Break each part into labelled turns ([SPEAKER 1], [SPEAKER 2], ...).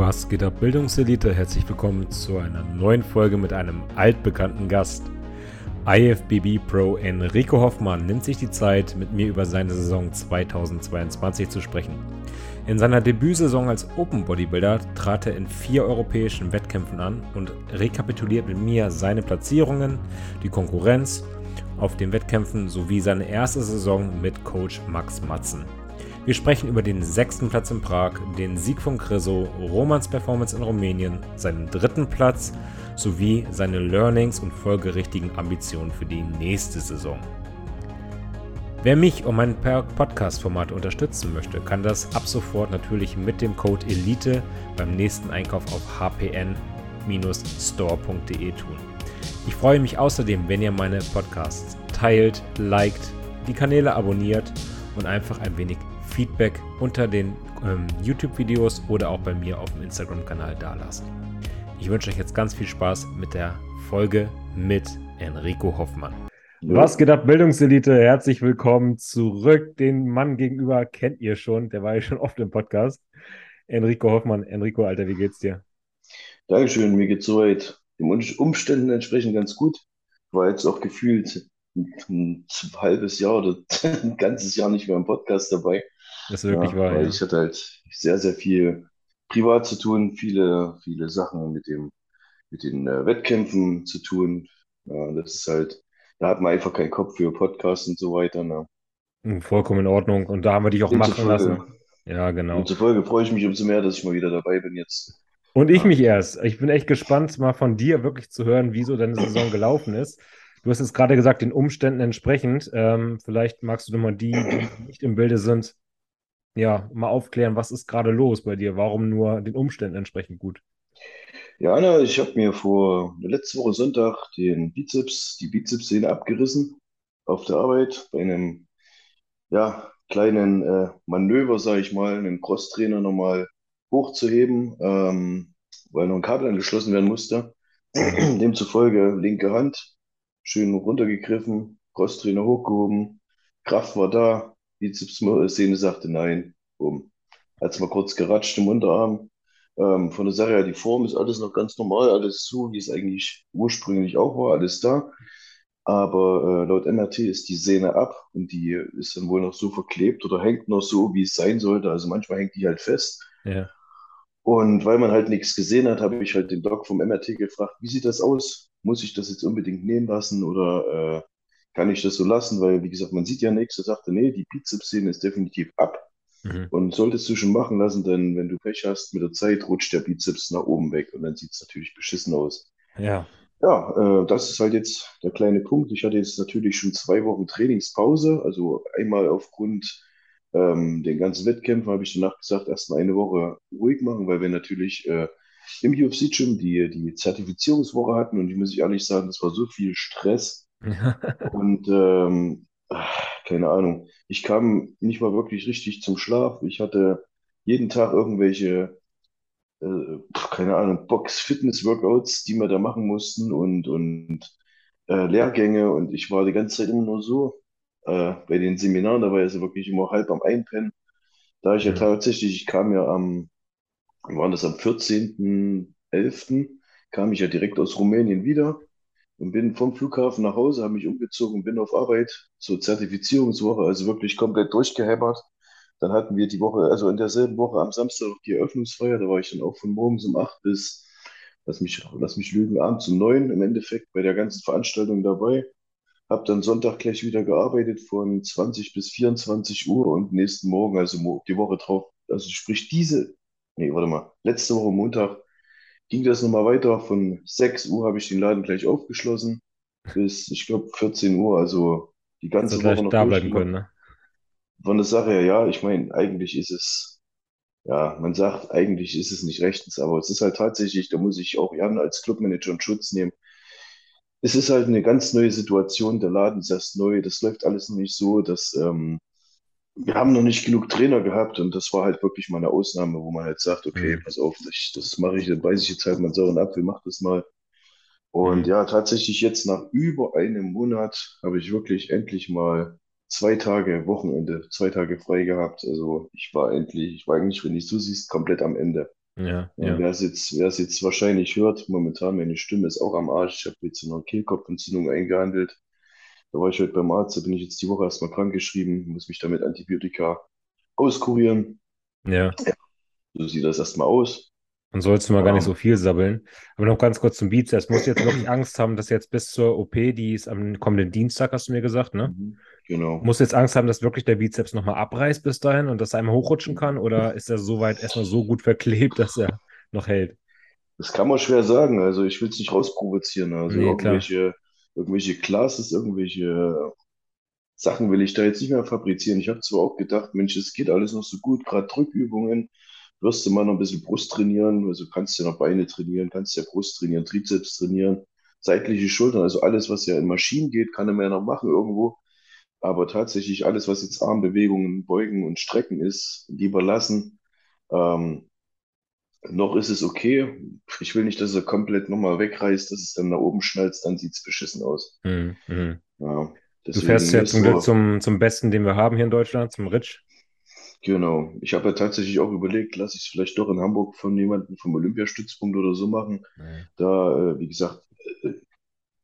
[SPEAKER 1] Was geht ab, Bildungselite? Herzlich willkommen zu einer neuen Folge mit einem altbekannten Gast. IFBB Pro Enrico Hoffmann nimmt sich die Zeit, mit mir über seine Saison 2022 zu sprechen. In seiner Debütsaison als Open Bodybuilder trat er in vier europäischen Wettkämpfen an und rekapituliert mit mir seine Platzierungen, die Konkurrenz auf den Wettkämpfen sowie seine erste Saison mit Coach Max Matzen. Wir sprechen über den sechsten Platz in Prag, den Sieg von Kriso, Romans Performance in Rumänien, seinen dritten Platz sowie seine Learnings und folgerichtigen Ambitionen für die nächste Saison. Wer mich und mein Podcast-Format unterstützen möchte, kann das ab sofort natürlich mit dem Code ELITE beim nächsten Einkauf auf hpn-store.de tun. Ich freue mich außerdem, wenn ihr meine Podcasts teilt, liked, die Kanäle abonniert und einfach ein wenig Feedback unter den ähm, YouTube-Videos oder auch bei mir auf dem Instagram-Kanal dalassen. Ich wünsche euch jetzt ganz viel Spaß mit der Folge mit Enrico Hoffmann. Was geht ab, Bildungselite? Herzlich willkommen zurück. Den Mann gegenüber kennt ihr schon, der war ja schon oft im Podcast. Enrico Hoffmann. Enrico, Alter, wie geht's dir?
[SPEAKER 2] Dankeschön, mir geht's soweit den Umständen entsprechend ganz gut. War jetzt auch gefühlt ein, ein halbes Jahr oder ein ganzes Jahr nicht mehr im Podcast dabei.
[SPEAKER 1] Das ist wirklich
[SPEAKER 2] Ja,
[SPEAKER 1] wahr, ja.
[SPEAKER 2] ich hatte halt sehr, sehr viel privat zu tun, viele, viele Sachen mit dem, mit den äh, Wettkämpfen zu tun. Ja, das ist halt, da hat man einfach keinen Kopf für Podcasts und so weiter. Ne?
[SPEAKER 1] Hm, Vollkommen in Ordnung. Und da haben wir dich auch machen lassen. Ja, genau.
[SPEAKER 2] demzufolge freue ich mich umso mehr, dass ich mal wieder dabei bin jetzt.
[SPEAKER 1] Und ich mich erst. Ich bin echt gespannt, mal von dir wirklich zu hören, wie so deine Saison gelaufen ist. Du hast jetzt gerade gesagt, den Umständen entsprechend. Ähm, vielleicht magst du nochmal die, die nicht im Bilde sind, ja, mal aufklären, was ist gerade los bei dir? Warum nur den Umständen entsprechend gut?
[SPEAKER 2] ja Anna, ich habe mir vor letzte Woche Sonntag den Bizeps, die Bizepssehne abgerissen auf der Arbeit bei einem ja, kleinen äh, Manöver, sage ich mal, einen Crosstrainer nochmal hochzuheben, ähm, weil noch ein Kabel angeschlossen werden musste. Demzufolge linke Hand, schön runtergegriffen, Crosstrainer hochgehoben, Kraft war da, Bizepssehne sagte nein, bumm. Hat's mal kurz geratscht im Unterarm. Ähm, von der Sache her, die Form ist alles noch ganz normal, alles so, wie es eigentlich ursprünglich auch war, alles da. Aber äh, laut MRT ist die Sehne ab und die ist dann wohl noch so verklebt oder hängt noch so, wie es sein sollte. Also manchmal hängt die halt fest.
[SPEAKER 1] Ja.
[SPEAKER 2] Und weil man halt nichts gesehen hat, habe ich halt den Doc vom MRT gefragt, wie sieht das aus? Muss ich das jetzt unbedingt nehmen lassen oder äh, kann ich das so lassen? Weil, wie gesagt, man sieht ja nichts. Er sagte, nee, die Bizepssehne ist definitiv ab.
[SPEAKER 1] Mhm.
[SPEAKER 2] Und solltest du schon machen lassen, denn wenn du Pech hast, mit der Zeit rutscht der Bizeps nach oben weg und dann sieht es natürlich beschissen aus.
[SPEAKER 1] Ja.
[SPEAKER 2] Ja, äh, das ist halt jetzt der kleine Punkt. Ich hatte jetzt natürlich schon zwei Wochen Trainingspause. Also einmal aufgrund ähm, den ganzen Wettkämpfen habe ich danach gesagt, erst mal eine Woche ruhig machen, weil wir natürlich äh, im UFC-Gym die, die Zertifizierungswoche hatten und ich muss ehrlich sagen, das war so viel Stress und ähm, ach, keine Ahnung. Ich kam nicht mal wirklich richtig zum Schlaf. Ich hatte jeden Tag irgendwelche äh, keine Ahnung, Box-Fitness-Workouts, die wir da machen mussten und, und äh, Lehrgänge und ich war die ganze Zeit immer nur so äh, bei den Seminaren, da war ich also wirklich immer halb am Einpennen. Da ich ja
[SPEAKER 1] Mhm.
[SPEAKER 2] tatsächlich, ich kam ja am, wann war das am 14.11., kam ich ja direkt aus Rumänien wieder und bin vom Flughafen nach Hause, habe mich umgezogen, bin auf Arbeit zur Zertifizierungswoche, also wirklich komplett durchgehämmert. Dann hatten wir die Woche, also in derselben Woche am Samstag die Eröffnungsfeier. Da war ich dann auch von morgens um acht bis, lass mich, lass mich lügen, abends um neun im Endeffekt bei der ganzen Veranstaltung dabei. Hab dann Sonntag gleich wieder gearbeitet von 20 bis 24 Uhr und nächsten Morgen, also die Woche drauf, also sprich diese, nee, warte mal, letzte Woche Montag ging das nochmal weiter. Von 6 Uhr habe ich den Laden gleich aufgeschlossen bis, ich glaube, 14 Uhr, also die ganze Woche
[SPEAKER 1] gleich
[SPEAKER 2] noch
[SPEAKER 1] da bleiben können, ne?
[SPEAKER 2] Von der Sache her, ja, ich meine, eigentlich ist es, ja, man sagt, eigentlich ist es nicht rechtens, aber es ist halt tatsächlich, da muss ich auch Jan als Clubmanager in Schutz nehmen. Es ist halt eine ganz neue Situation, der Laden ist erst neu, das läuft alles noch nicht so, dass, ähm, wir haben noch nicht genug Trainer gehabt und das war halt wirklich mal eine Ausnahme, wo man halt sagt, okay,
[SPEAKER 1] Mhm.
[SPEAKER 2] pass auf, ich, das mache ich, dann beiße ich jetzt halt mal sauren Apfel, mach das mal. Und
[SPEAKER 1] Mhm.
[SPEAKER 2] ja, tatsächlich jetzt nach über einem Monat habe ich wirklich endlich mal zwei Tage Wochenende, zwei Tage frei gehabt. Also ich war endlich, ich war eigentlich, wenn du so siehst, komplett am Ende.
[SPEAKER 1] Ja,
[SPEAKER 2] Ja, wer es jetzt, jetzt wahrscheinlich hört, momentan meine Stimme ist auch am Arsch. Ich habe jetzt eine Kehlkopfentzündung eingehandelt. Da war ich heute beim Arzt, da bin ich jetzt die Woche erstmal krankgeschrieben, muss mich da mit Antibiotika auskurieren.
[SPEAKER 1] Ja.
[SPEAKER 2] So sieht das erstmal aus.
[SPEAKER 1] Dann sollst du mal gar nicht so
[SPEAKER 2] Ähm,
[SPEAKER 1] viel sabbeln. Aber noch ganz kurz zum Bizeps. Musst du jetzt wirklich Angst haben, dass jetzt bis zur OP, die ist am kommenden Dienstag, hast du mir gesagt, ne?
[SPEAKER 2] mhm, genau.
[SPEAKER 1] Musst du jetzt Angst haben, dass wirklich der Bizeps nochmal abreißt bis dahin und dass er einmal hochrutschen kann? Oder ist er soweit erstmal so gut verklebt, dass er noch hält?
[SPEAKER 2] Das kann man schwer sagen. Also ich will es nicht rausprovozieren. Also
[SPEAKER 1] Nee,
[SPEAKER 2] irgendwelche, irgendwelche Classes, irgendwelche Sachen will ich da jetzt nicht mehr fabrizieren. Ich habe zwar auch gedacht, Mensch, es geht alles noch so gut, gerade Drückübungen, wirst du mal noch ein bisschen Brust trainieren, also kannst du ja noch Beine trainieren, kannst ja Brust trainieren, Trizeps trainieren, seitliche Schultern, also alles, was ja in Maschinen geht, kann man ja noch machen irgendwo. Aber tatsächlich alles, was jetzt Armbewegungen, Beugen und Strecken ist, lieber lassen. Ähm, noch ist es okay. Ich will nicht, dass er komplett nochmal wegreißt, dass es dann nach oben schnalzt, dann sieht es beschissen aus.
[SPEAKER 1] Mhm. Mhm.
[SPEAKER 2] Ja,
[SPEAKER 1] Du fährst ja zum Glück zum, zum Besten, den wir haben hier in Deutschland, zum Rich.
[SPEAKER 2] Genau. Ich habe ja tatsächlich auch überlegt, lasse ich es vielleicht doch in Hamburg von jemandem vom Olympiastützpunkt oder so machen.
[SPEAKER 1] Ja.
[SPEAKER 2] Da, äh, wie gesagt, äh,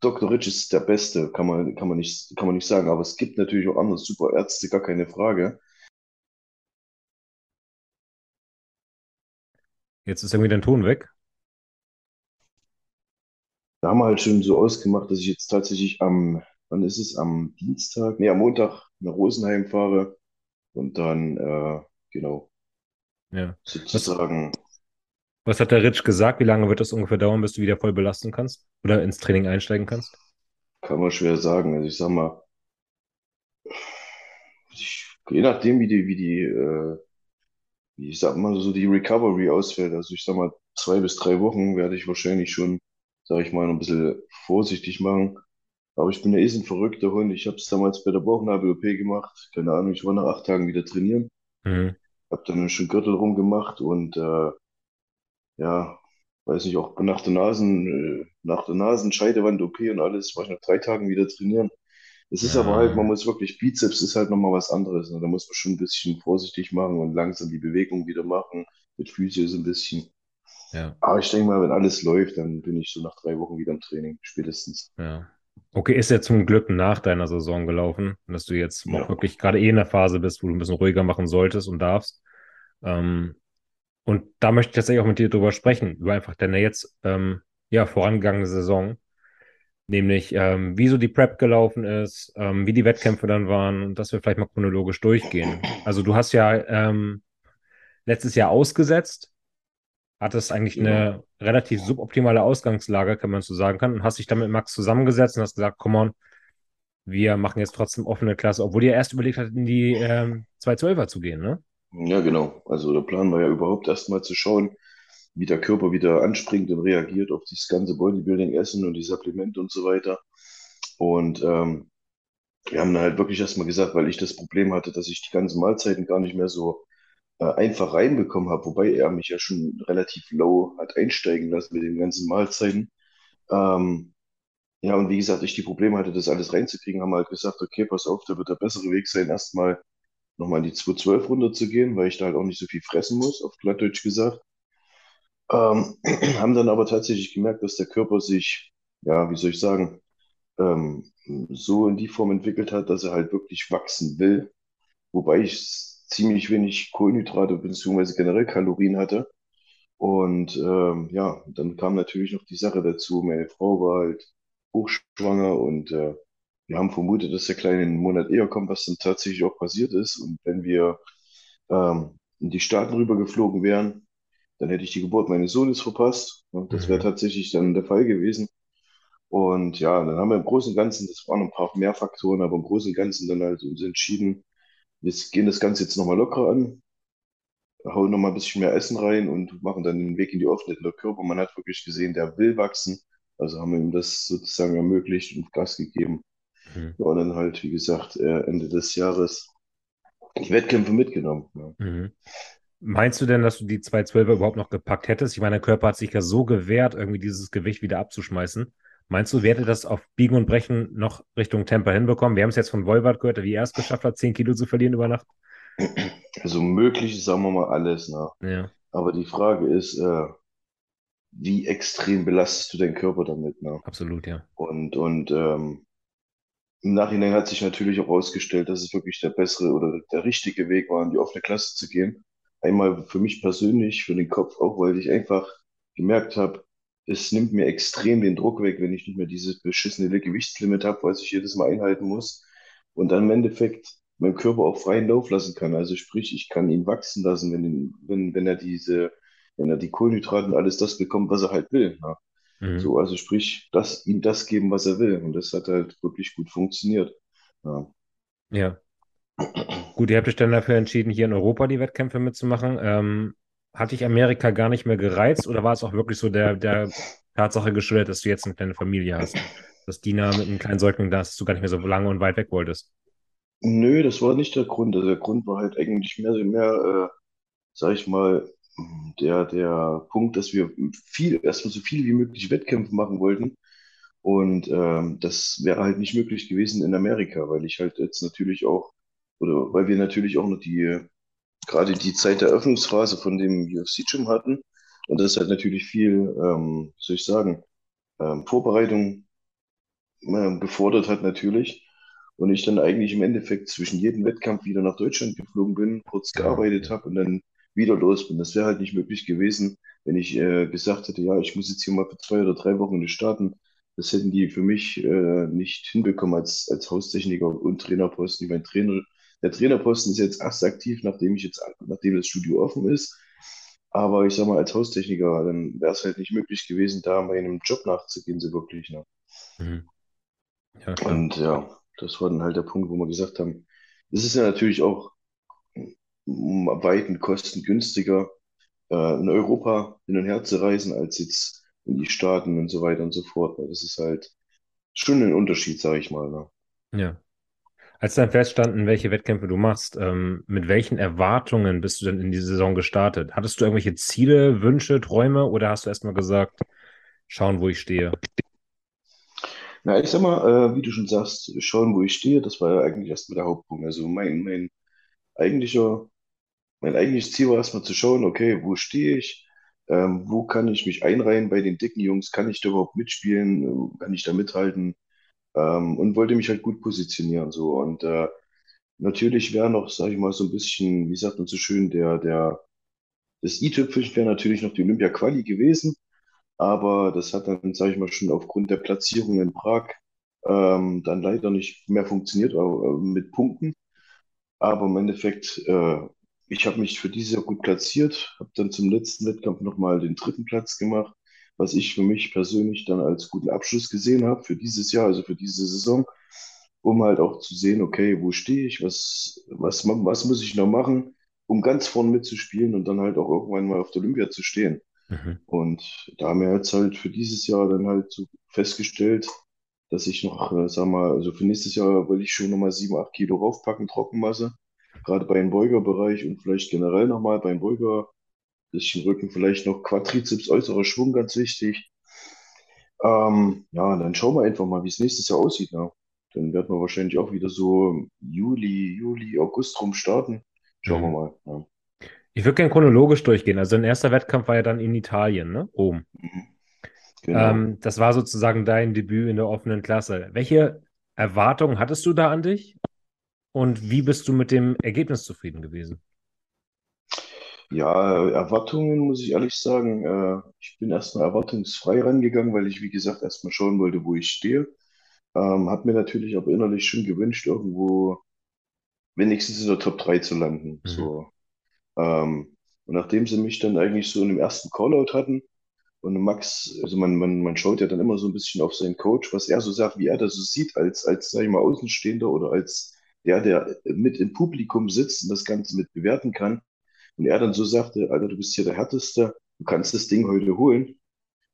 [SPEAKER 2] Dr. Rich ist der Beste, kann man, kann man nicht, kann man nicht sagen. Aber es gibt natürlich auch andere super Ärzte, gar keine Frage.
[SPEAKER 1] Jetzt ist irgendwie dein Ton weg.
[SPEAKER 2] Da haben wir halt schon so ausgemacht, dass ich jetzt tatsächlich am, wann ist es? Am Dienstag, nee, am Montag nach Rosenheim fahre und dann, äh, genau,
[SPEAKER 1] Ja. Was,
[SPEAKER 2] sozusagen,
[SPEAKER 1] was hat der Rich gesagt? Wie lange wird das ungefähr dauern, bis du wieder voll belasten kannst? Oder ins Training einsteigen kannst?
[SPEAKER 2] kann man schwer sagen. Also ich sag mal, ich, je nachdem, wie die, wie die, äh, ich sag mal, so die Recovery ausfällt. Also ich sag mal, zwei bis drei Wochen werde ich wahrscheinlich schon, sag ich mal, noch ein bisschen vorsichtig machen. Aber ich bin ja eh ein verrückter Hund. Ich habe es damals bei der Bauchnabel-OP gemacht. Keine Ahnung, ich war nach acht Tagen wieder trainieren.
[SPEAKER 1] Mhm.
[SPEAKER 2] Hab dann schon Gürtel rumgemacht und äh, ja, weiß nicht, auch nach der Nasen, äh, nach der Nasenscheidewand-OP und alles, war ich nach drei Tagen wieder trainieren. Es ist aber halt, man
[SPEAKER 1] Ja,
[SPEAKER 2] muss wirklich, Bizeps ist halt nochmal was anderes. Ne? Da muss man schon ein bisschen vorsichtig machen und langsam die Bewegung wieder machen, mit Physio so ein bisschen.
[SPEAKER 1] ja,
[SPEAKER 2] Aber ich denke mal, wenn alles läuft, dann bin ich so nach drei Wochen wieder im Training, spätestens.
[SPEAKER 1] ja. Okay, ist ja zum Glück nach deiner Saison gelaufen, dass du jetzt auch
[SPEAKER 2] Ja,
[SPEAKER 1] wirklich gerade eh in der Phase bist, wo du ein bisschen ruhiger machen solltest und darfst. Ähm, und da möchte ich tatsächlich auch mit dir drüber sprechen, über einfach deine jetzt ähm, ja, vorangegangene Saison. Nämlich, ähm, wie so die Prep gelaufen ist, ähm, wie die Wettkämpfe dann waren und dass wir vielleicht mal chronologisch durchgehen. Also du hast ja ähm, letztes Jahr ausgesetzt, hattest eigentlich
[SPEAKER 2] genau.
[SPEAKER 1] eine relativ suboptimale Ausgangslage, kann man so sagen kann, und hast dich dann mit Max zusammengesetzt und hast gesagt, komm on, wir machen jetzt trotzdem offene Klasse, obwohl ihr erst überlegt hattet, in die ähm, 212er zu gehen, ne?
[SPEAKER 2] Ja, genau. Also der Plan war ja überhaupt erstmal zu schauen, wie der Körper wieder anspringt und reagiert auf dieses ganze Bodybuilding-Essen und die Supplemente und so weiter. Und ähm, wir haben dann halt wirklich erstmal gesagt, weil ich das Problem hatte, dass ich die ganzen Mahlzeiten gar nicht mehr so äh, einfach reinbekommen habe, wobei er mich ja schon relativ low hat einsteigen lassen mit den ganzen Mahlzeiten. Ähm, ja, und wie gesagt, ich die Probleme hatte, das alles reinzukriegen, haben halt gesagt, okay, pass auf, da wird der bessere Weg sein, erstmal nochmal in die 212 runterzugehen, weil ich da halt auch nicht so viel fressen muss, auf Plattdeutsch gesagt. Ähm, haben dann aber tatsächlich gemerkt, dass der Körper sich, ja, wie soll ich sagen, ähm, so in die Form entwickelt hat, dass er halt wirklich wachsen will, wobei ich ziemlich wenig Kohlenhydrate bzw. generell Kalorien hatte. Und ähm, ja, dann kam natürlich noch die Sache dazu, meine Frau war halt hochschwanger und äh, wir haben vermutet, dass der Kleine einen Monat eher kommt, was dann tatsächlich auch passiert ist. Und wenn wir ähm, in die Staaten rübergeflogen wären, dann hätte ich die Geburt meines Sohnes verpasst. Und das wäre
[SPEAKER 1] Mhm.
[SPEAKER 2] tatsächlich dann der Fall gewesen. Und ja, dann haben wir im Großen und Ganzen, das waren ein paar mehr Faktoren, aber im Großen und Ganzen dann halt uns entschieden, wir gehen das Ganze jetzt nochmal locker an, hauen nochmal ein bisschen mehr Essen rein und machen dann den Weg in die Offenheit. Der Körper, man hat wirklich gesehen, der will wachsen. Also haben wir ihm das sozusagen ermöglicht und Gas gegeben.
[SPEAKER 1] Mhm.
[SPEAKER 2] Ja, und dann halt, wie gesagt, äh, Ende des Jahres die Wettkämpfe mitgenommen. Ja.
[SPEAKER 1] Mhm. Meinst du denn, dass du die 212er überhaupt noch gepackt hättest? Ich meine, der Körper hat sich ja so gewehrt, irgendwie dieses Gewicht wieder abzuschmeißen. Meinst du, wer hätte das auf Biegen und Brechen noch Richtung Temper hinbekommen? Wir haben es jetzt von Wolbert gehört, wie er es geschafft hat, 10 Kilo zu verlieren über Nacht.
[SPEAKER 2] Also möglich ist, sagen wir mal, alles. Ne?
[SPEAKER 1] Ja.
[SPEAKER 2] Aber die Frage ist, äh, wie extrem belastest du deinen Körper damit, ne?
[SPEAKER 1] Absolut, ja.
[SPEAKER 2] Und, und ähm, im Nachhinein hat sich natürlich auch herausgestellt, dass es wirklich der bessere oder der richtige Weg war, in die offene Klasse zu gehen. Einmal für mich persönlich, für den Kopf auch, weil ich einfach gemerkt habe, es nimmt mir extrem den Druck weg, wenn ich nicht mehr dieses beschissene Gewichtslimit habe, was ich jedes Mal einhalten muss. Und dann im Endeffekt meinem Körper auch freien Lauf lassen kann. Also sprich, ich kann ihn wachsen lassen, wenn, wenn, wenn er diese, wenn er die Kohlenhydrate und alles das bekommt, was er halt will. Ne?
[SPEAKER 1] Mhm.
[SPEAKER 2] So, also sprich, das, ihm das geben, was er will. Und das hat halt wirklich gut funktioniert. Ja.
[SPEAKER 1] Ja. Gut, ihr habt euch dann dafür entschieden, hier in Europa die Wettkämpfe mitzumachen. Ähm, hat dich Amerika gar nicht mehr gereizt oder war es auch wirklich so der, der Tatsache geschuldet, dass du jetzt eine kleine Familie hast? Dass Dina mit einem kleinen Säugling da ist, dass du gar nicht mehr so lange und weit weg wolltest?
[SPEAKER 2] Nö, das war nicht der Grund. Also der Grund war halt eigentlich mehr, mehr, äh, sag ich mal, der, der Punkt, dass wir viel, erstmal so viel wie möglich Wettkämpfe machen wollten. Und ähm, das wäre halt nicht möglich gewesen in Amerika, weil ich halt jetzt natürlich auch, oder weil wir natürlich auch noch die, gerade die Zeit der Öffnungsphase von dem UFC-Gym hatten. Und das halt natürlich viel, ähm, soll ich sagen, ähm, Vorbereitung ähm, gefordert hat natürlich. Und ich dann eigentlich im Endeffekt zwischen jedem Wettkampf wieder nach Deutschland geflogen bin, kurz gearbeitet habe und dann wieder los bin. Das wäre halt nicht möglich gewesen, wenn ich äh, gesagt hätte, ja, ich muss jetzt hier mal für zwei oder drei Wochen nicht starten. Das hätten die für mich äh, nicht hinbekommen als, als Haustechniker und Trainerposten. Ich mein Trainer, der Trainerposten ist jetzt erst aktiv, nachdem ich jetzt, nachdem das Studio offen ist. Aber ich sag mal, als Haustechniker, dann wäre es halt nicht möglich gewesen, da meinem Job nachzugehen, so wirklich. Ne?
[SPEAKER 1] Mhm. Ja.
[SPEAKER 2] Und ja, das war dann halt der Punkt, wo wir gesagt haben, es ist ja natürlich auch um Weiten kostengünstiger, äh, in Europa hin und her zu reisen, als jetzt in die Staaten und so weiter und so fort. Das ist halt schon ein Unterschied, sage ich mal. Ne?
[SPEAKER 1] Ja. Als dann feststanden, welche Wettkämpfe du machst, ähm, mit welchen Erwartungen bist du denn in die Saison gestartet? Hattest du irgendwelche Ziele, Wünsche, Träume oder hast du erstmal gesagt, schauen, wo ich stehe?
[SPEAKER 2] Na, ich sag mal, äh, wie du schon sagst, schauen, wo ich stehe, das war ja eigentlich erstmal der Hauptpunkt. Also mein, mein eigentlicher, mein eigentliches Ziel war erstmal zu schauen, okay, wo stehe ich? Ähm, wo kann ich mich einreihen bei den dicken Jungs? Kann ich da überhaupt mitspielen? Kann ich da mithalten? Ähm, und wollte mich halt gut positionieren. So. Und äh, natürlich wäre noch, sage ich mal, so ein bisschen, wie sagt man so schön, der, der, das i-Tüpfelchen wäre natürlich noch die Olympia-Quali gewesen. Aber das hat dann, sage ich mal, schon aufgrund der Platzierung in Prag ähm, dann leider nicht mehr funktioniert, äh, mit Punkten. Aber im Endeffekt, äh, ich habe mich für dieses Jahr gut platziert, habe dann zum letzten Wettkampf nochmal den dritten Platz gemacht, was ich für mich persönlich dann als guten Abschluss gesehen habe für dieses Jahr, also für diese Saison, um halt auch zu sehen, okay, wo stehe ich, was, was, was muss ich noch machen, um ganz vorne mitzuspielen und dann halt auch irgendwann mal auf der Olympia zu stehen.
[SPEAKER 1] Mhm.
[SPEAKER 2] Und da haben wir jetzt halt für dieses Jahr dann halt so festgestellt, dass ich noch, äh, sag mal, also für nächstes Jahr will ich schon nochmal sieben, acht Kilo raufpacken, Trockenmasse. Gerade beim Beugerbereich und vielleicht generell nochmal beim Beuger, bisschen Rücken, vielleicht noch Quadrizeps, äußerer Schwung, ganz wichtig. Ähm, ja, dann schauen wir einfach mal, wie es nächstes Jahr aussieht. Ne? Dann werden wir wahrscheinlich auch wieder so Juli, Juli, August rum starten. Schauen wir
[SPEAKER 1] Mhm.
[SPEAKER 2] mal. Ja.
[SPEAKER 1] Ich würde gerne chronologisch durchgehen. Also dein erster Wettkampf war ja dann in Italien, ne? Rom.
[SPEAKER 2] Mhm. Genau.
[SPEAKER 1] Ähm, das war sozusagen dein Debüt in der offenen Klasse. Welche Erwartungen hattest du da an dich und wie bist du mit dem Ergebnis zufrieden gewesen?
[SPEAKER 2] Ja, Erwartungen muss ich ehrlich sagen. Äh, ich bin erstmal erwartungsfrei rangegangen, weil ich, wie gesagt, erstmal schauen wollte, wo ich stehe. Ähm, habe mir natürlich aber innerlich schon gewünscht, irgendwo wenigstens in der Top 3 zu landen.
[SPEAKER 1] Mhm.
[SPEAKER 2] So. Ähm, und nachdem sie mich dann eigentlich so in dem ersten Callout hatten und Max, also man, man, man schaut ja dann immer so ein bisschen auf seinen Coach, was er so sagt, wie er das so sieht, als, als, sag ich mal, Außenstehender oder als der, der mit im Publikum sitzt und das Ganze mit bewerten kann. Und er dann so sagte, Alter, du bist hier der Härteste, du kannst das Ding heute holen.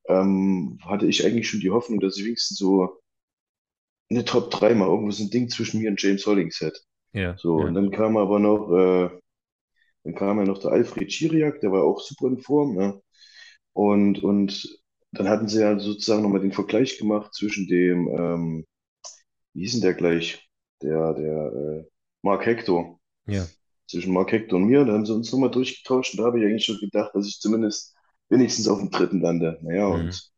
[SPEAKER 2] Ähm, hatte ich eigentlich schon die Hoffnung, dass ich wenigstens so eine Top 3 mal irgendwo so ein Ding zwischen mir und James Hollings hätte.
[SPEAKER 1] Ja,
[SPEAKER 2] So, und
[SPEAKER 1] ja,
[SPEAKER 2] dann kam aber noch, äh, dann kam ja noch der Alfred Chiriak, der war auch super in Form, ne? Und, und dann hatten sie ja sozusagen nochmal den Vergleich gemacht zwischen dem, ähm, wie hieß denn der gleich? Der, der, äh, Mark Hector.
[SPEAKER 1] ja.
[SPEAKER 2] Zwischen Mark Hector und mir. Da haben sie uns nochmal durchgetauscht und da habe ich eigentlich schon gedacht, dass ich zumindest wenigstens auf dem dritten lande. Naja,
[SPEAKER 1] Mhm.
[SPEAKER 2] und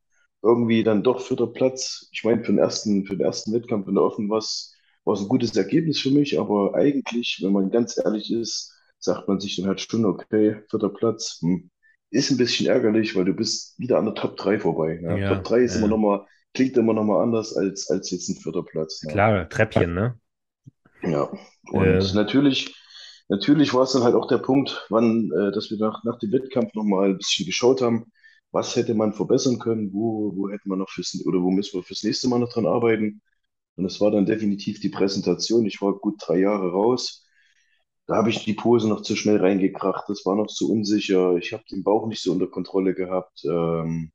[SPEAKER 2] irgendwie dann doch vierter Platz. Ich meine, für den ersten, für den ersten Wettkampf in der Offen war es ein gutes Ergebnis für mich, aber eigentlich, wenn man ganz ehrlich ist, sagt man sich dann halt schon, okay, vierter Platz, hm, ist ein bisschen ärgerlich, weil du bist wieder an der Top 3 vorbei. Ja. Top
[SPEAKER 1] Ja,
[SPEAKER 2] 3 ist immer
[SPEAKER 1] ja.
[SPEAKER 2] noch mal, klingt immer noch mal anders als, als jetzt ein vierter Platz. Ja.
[SPEAKER 1] Klar, Treppchen, ne?
[SPEAKER 2] Ja, und
[SPEAKER 1] Äh,
[SPEAKER 2] natürlich, natürlich war es dann halt auch der Punkt, wann, äh, dass wir nach, nach dem Wettkampf nochmal ein bisschen geschaut haben, was hätte man verbessern können, wo, wo hätte man noch fürs, oder wo müssen wir fürs nächste Mal noch dran arbeiten. Und es war dann definitiv die Präsentation. Ich war gut drei Jahre raus. Da habe ich die Pose noch zu schnell reingekracht. Das war noch zu unsicher. Ich habe den Bauch nicht so unter Kontrolle gehabt. Ähm,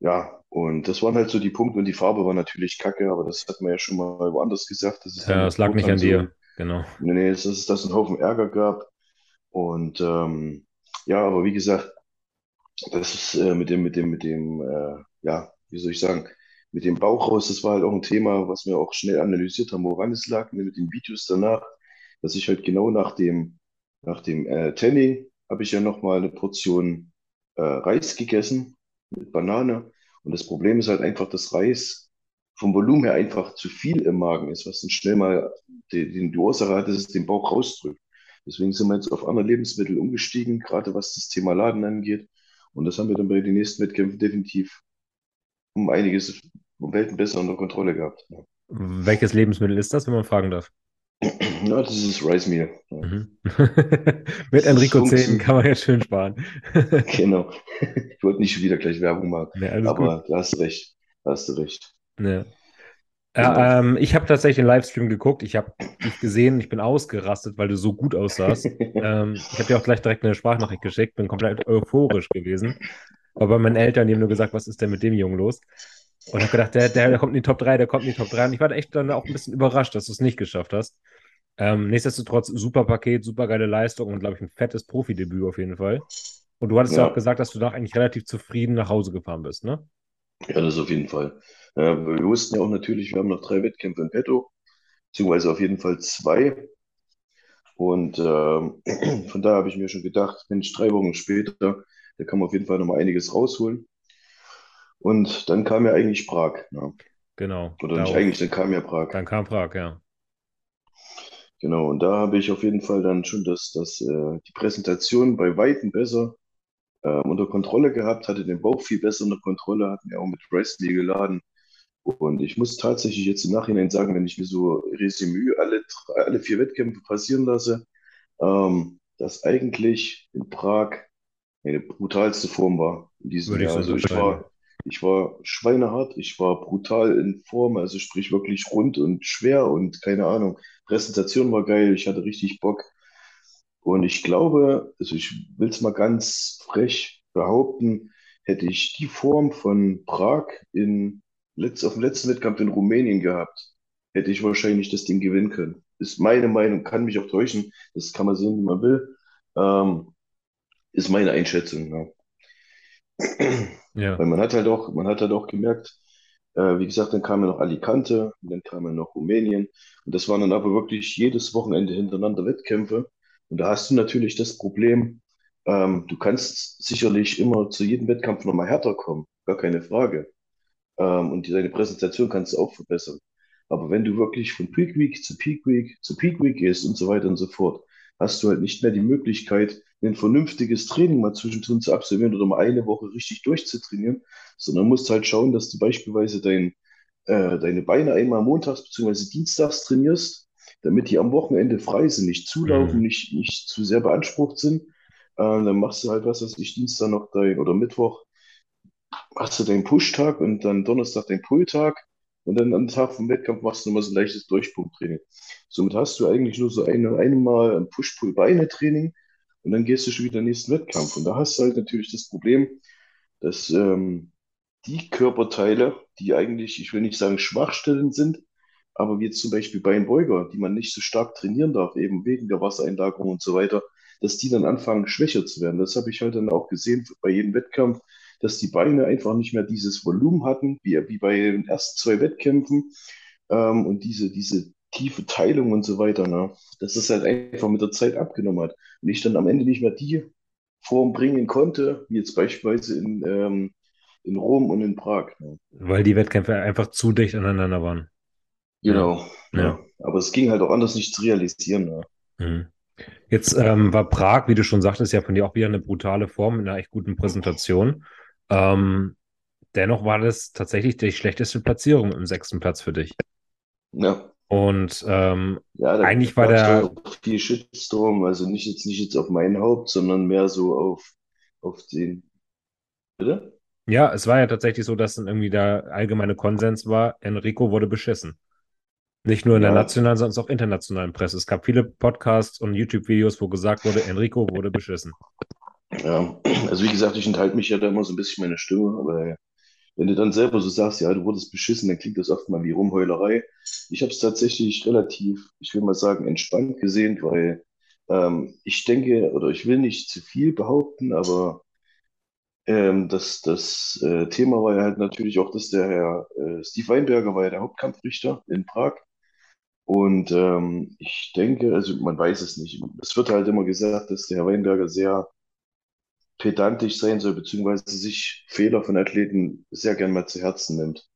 [SPEAKER 2] ja, und das waren halt so die Punkte. Und die Farbe war natürlich kacke, aber das hat man ja schon mal woanders gesagt, dann
[SPEAKER 1] ja, es lag nicht an
[SPEAKER 2] so
[SPEAKER 1] dir. Genau.
[SPEAKER 2] Nee, nee, dass es einen Haufen Ärger gab. Und ähm, ja, aber wie gesagt, das ist äh, mit dem, mit dem, mit dem, äh, ja, wie soll ich sagen, mit dem Bauch raus, das war halt auch ein Thema, was wir auch schnell analysiert haben, woran es lag, ne, mit den Videos danach, dass ich halt genau nach dem, nach dem äh, Tanning habe ich ja nochmal eine Portion äh, Reis gegessen mit Banane. Und das Problem ist halt einfach, dass Reis vom Volumen her einfach zu viel im Magen ist, was dann schnell mal die, die, die Ursache hat, dass es den Bauch rausdrückt. Deswegen sind wir jetzt auf andere Lebensmittel umgestiegen, gerade was das Thema Laden angeht. Und das haben wir dann bei den nächsten Wettkämpfen definitiv um einiges, um Welten besser unter Kontrolle gehabt. Ja,
[SPEAKER 1] Welches Lebensmittel ist das, wenn man fragen darf?
[SPEAKER 2] Ja, das ist Rice Meal. Ja.
[SPEAKER 1] Mhm. Mit Enrico 10
[SPEAKER 2] funktioniert.
[SPEAKER 1] kann man jetzt schön sparen.
[SPEAKER 2] Genau. Ich wollte nicht wieder gleich Werbung machen,
[SPEAKER 1] Ne, alles gut.
[SPEAKER 2] aber da hast du recht. Da hast du recht.
[SPEAKER 1] Ja. Ja, ähm, ich habe tatsächlich den Livestream geguckt. Ich habe dich gesehen. Ich bin ausgerastet, weil du so gut aussahst. Ähm, ich habe dir auch gleich direkt eine Sprachnachricht geschickt. Bin komplett euphorisch gewesen. War bei meinen Eltern, die haben nur gesagt, was ist denn mit dem Jungen los? Und habe gedacht, der, der, der kommt in die Top 3, der kommt in die Top 3. Und ich war echt dann auch ein bisschen überrascht, dass du es nicht geschafft hast. Ähm, nichtsdestotrotz, super Paket, super geile Leistung und, glaube ich, ein fettes Profidebüt auf jeden Fall. Und du hattest ja auch
[SPEAKER 2] Ja,
[SPEAKER 1] gesagt, dass du da eigentlich relativ zufrieden nach Hause gefahren bist, ne?
[SPEAKER 2] ja, das auf jeden Fall. Äh, wir wussten ja auch natürlich, wir haben noch drei Wettkämpfe in petto, beziehungsweise auf jeden Fall zwei. Und ähm, von daher habe ich mir schon gedacht, Mensch, drei Wochen später, da kann man auf jeden Fall noch mal einiges rausholen. Und dann kam ja eigentlich Prag. Ja.
[SPEAKER 1] Genau.
[SPEAKER 2] Oder nicht eigentlich, dann kam ja Prag.
[SPEAKER 1] dann kam Prag, ja.
[SPEAKER 2] Genau, und da habe ich auf jeden Fall dann schon das, das, äh, die Präsentation bei Weitem besser ähm, unter Kontrolle gehabt, hatte den Bauch viel besser unter Kontrolle, hatten ja auch mit Wrestling geladen. Und ich muss tatsächlich jetzt im Nachhinein sagen, wenn ich mir so Resümee alle, alle vier Wettkämpfe passieren lasse, ähm, dass eigentlich in Prag meine brutalste Form war in diesem
[SPEAKER 1] Würde ich
[SPEAKER 2] Jahr.
[SPEAKER 1] so
[SPEAKER 2] Also ich war, ich war schweinehart, ich war brutal in Form, also sprich wirklich rund und schwer und keine Ahnung. Präsentation war geil, ich hatte richtig Bock. Und ich glaube, also ich will es mal ganz frech behaupten, hätte ich die Form von Prag in letzt, auf dem letzten Wettkampf in Rumänien gehabt, hätte ich wahrscheinlich das Ding gewinnen können. Ist meine Meinung, kann mich auch täuschen. Das kann man sehen, wie man will. Ähm, ist meine Einschätzung. Ja.
[SPEAKER 1] Ja,
[SPEAKER 2] Weil man hat halt auch, man hat halt auch gemerkt, äh, wie gesagt, dann kam ja noch Alicante, und dann kam ja noch Rumänien. Und das waren dann aber wirklich jedes Wochenende hintereinander Wettkämpfe. Und da hast du natürlich das Problem, ähm, du kannst sicherlich immer zu jedem Wettkampf nochmal härter kommen, gar keine Frage. Ähm, und deine Präsentation kannst du auch verbessern. Aber wenn du wirklich von Peak Week zu Peak Week zu Peak Week gehst und so weiter und so fort, hast du halt nicht mehr die Möglichkeit, ein vernünftiges Training mal zwischendrin zu absolvieren oder mal eine Woche richtig durchzutrainieren, sondern musst halt schauen, dass du beispielsweise dein, äh, deine Beine einmal montags bzw. dienstags trainierst, damit die am Wochenende frei sind, nicht zulaufen,
[SPEAKER 1] mhm.
[SPEAKER 2] nicht, nicht zu sehr beansprucht sind. Äh, dann machst du halt, was weiß ich, Dienstag noch dein oder Mittwoch hast du deinen Push-Tag und dann Donnerstag deinen Pull-Tag und dann am Tag vom Wettkampf machst du nochmal so ein leichtes Durchpunkttraining. Somit hast du eigentlich nur so eine, einmal ein Push-Pull-Beine-Training und dann gehst du schon wieder in den nächsten Wettkampf. Und da hast du halt natürlich das Problem, dass ähm, die Körperteile, die eigentlich, ich will nicht sagen Schwachstellen sind, aber wie jetzt zum Beispiel Beinbeuger, die man nicht so stark trainieren darf, eben wegen der Wassereinlagerung und so weiter, dass die dann anfangen, schwächer zu werden. Das habe ich halt dann auch gesehen bei jedem Wettkampf, dass die Beine einfach nicht mehr dieses Volumen hatten, wie, wie bei den ersten zwei Wettkämpfen. Ähm, und diese, diese tiefe Teilung und so weiter, ne? Dass das halt einfach mit der Zeit abgenommen hat. Und ich dann am Ende nicht mehr die Form bringen konnte, wie jetzt beispielsweise in, ähm, in Rom und in Prag. Ne?
[SPEAKER 1] Weil die Wettkämpfe einfach zu dicht aneinander waren.
[SPEAKER 2] Genau.
[SPEAKER 1] Ja.
[SPEAKER 2] Ja. Aber es ging halt auch anders nicht zu realisieren. Ne?
[SPEAKER 1] Mhm. Jetzt ähm, war Prag, wie du schon sagtest, ja von dir auch wieder eine brutale Form mit einer echt guten Präsentation. Ähm, dennoch war das tatsächlich die schlechteste Platzierung im sechsten Platz für dich.
[SPEAKER 2] Ja.
[SPEAKER 1] Und ähm,
[SPEAKER 2] Ja,
[SPEAKER 1] eigentlich war der,
[SPEAKER 2] auch viel Shitstorm, also nicht jetzt nicht jetzt auf mein Haupt, sondern mehr so auf, auf den. Bitte?
[SPEAKER 1] ja, es war ja tatsächlich so, dass dann irgendwie der allgemeine Konsens war, Enrico wurde beschissen. Nicht nur in der
[SPEAKER 2] Ja,
[SPEAKER 1] nationalen, sondern auch internationalen Presse. Es gab viele Podcasts und YouTube-Videos, wo gesagt wurde, Enrico wurde beschissen.
[SPEAKER 2] Ja. Also wie gesagt, ich enthalte mich ja da immer so ein bisschen meine Stimme, aber wenn du dann selber so sagst, ja, du wurdest beschissen, dann klingt das oft mal wie Rumheulerei. Ich habe es tatsächlich relativ, ich will mal sagen, entspannt gesehen, weil ähm, ich denke, oder ich will nicht zu viel behaupten, aber ähm, das, das äh, Thema war ja halt natürlich auch, dass der Herr äh, Steve Weinberger war ja der Hauptkampfrichter in Prag. Und ähm, ich denke, also man weiß es nicht. Es wird halt immer gesagt, dass der Herr Weinberger sehr pedantisch sein soll, beziehungsweise sich Fehler von Athleten sehr gern mal zu Herzen nimmt.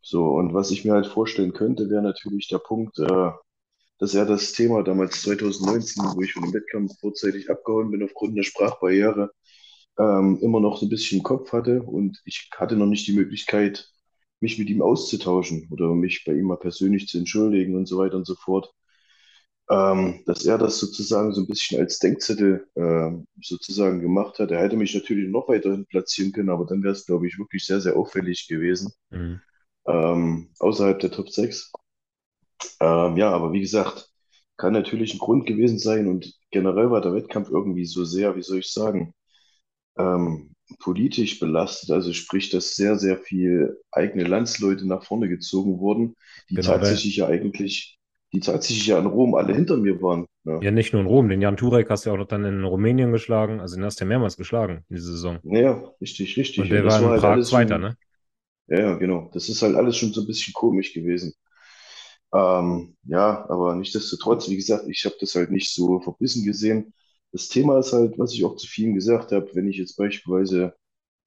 [SPEAKER 2] So, und was ich mir halt vorstellen könnte, wäre natürlich der Punkt, äh, dass er das Thema damals 2019, wo ich von dem Wettkampf vorzeitig abgehauen bin aufgrund der Sprachbarriere, ähm, immer noch so ein bisschen im Kopf hatte und ich hatte noch nicht die Möglichkeit, mich mit ihm auszutauschen oder mich bei ihm mal persönlich zu entschuldigen und so weiter und so fort. Ähm, dass er das sozusagen so ein bisschen als Denkzettel ähm, sozusagen gemacht hat. Er hätte mich natürlich noch weiterhin platzieren können, aber dann wäre es, glaube ich, wirklich sehr, sehr auffällig gewesen,
[SPEAKER 1] Mhm.
[SPEAKER 2] ähm, außerhalb der Top 6. Ähm, ja, aber wie gesagt, kann natürlich ein Grund gewesen sein und generell war der Wettkampf irgendwie so sehr, wie soll ich sagen, ähm, politisch belastet. Also sprich, dass sehr, sehr viel eigene Landsleute nach vorne gezogen wurden, die
[SPEAKER 1] Genau,
[SPEAKER 2] tatsächlich ja eigentlich, die tatsächlich ja in Rom alle hinter mir waren. Ja,
[SPEAKER 1] ja nicht nur in Rom, den Jan Turek hast du ja auch noch dann in Rumänien geschlagen, also den hast du ja mehrmals geschlagen diese Saison.
[SPEAKER 2] naja, richtig,
[SPEAKER 1] Und
[SPEAKER 2] richtig. Und
[SPEAKER 1] der war
[SPEAKER 2] das war
[SPEAKER 1] in
[SPEAKER 2] halt
[SPEAKER 1] Prag Zweiter, ne?
[SPEAKER 2] ja, ja, genau. Das ist halt alles schon so ein bisschen komisch gewesen. Ähm, ja, aber nichtsdestotrotz, wie gesagt, ich habe das halt nicht so verbissen gesehen. Das Thema ist halt, was ich auch zu vielen gesagt habe, wenn ich jetzt beispielsweise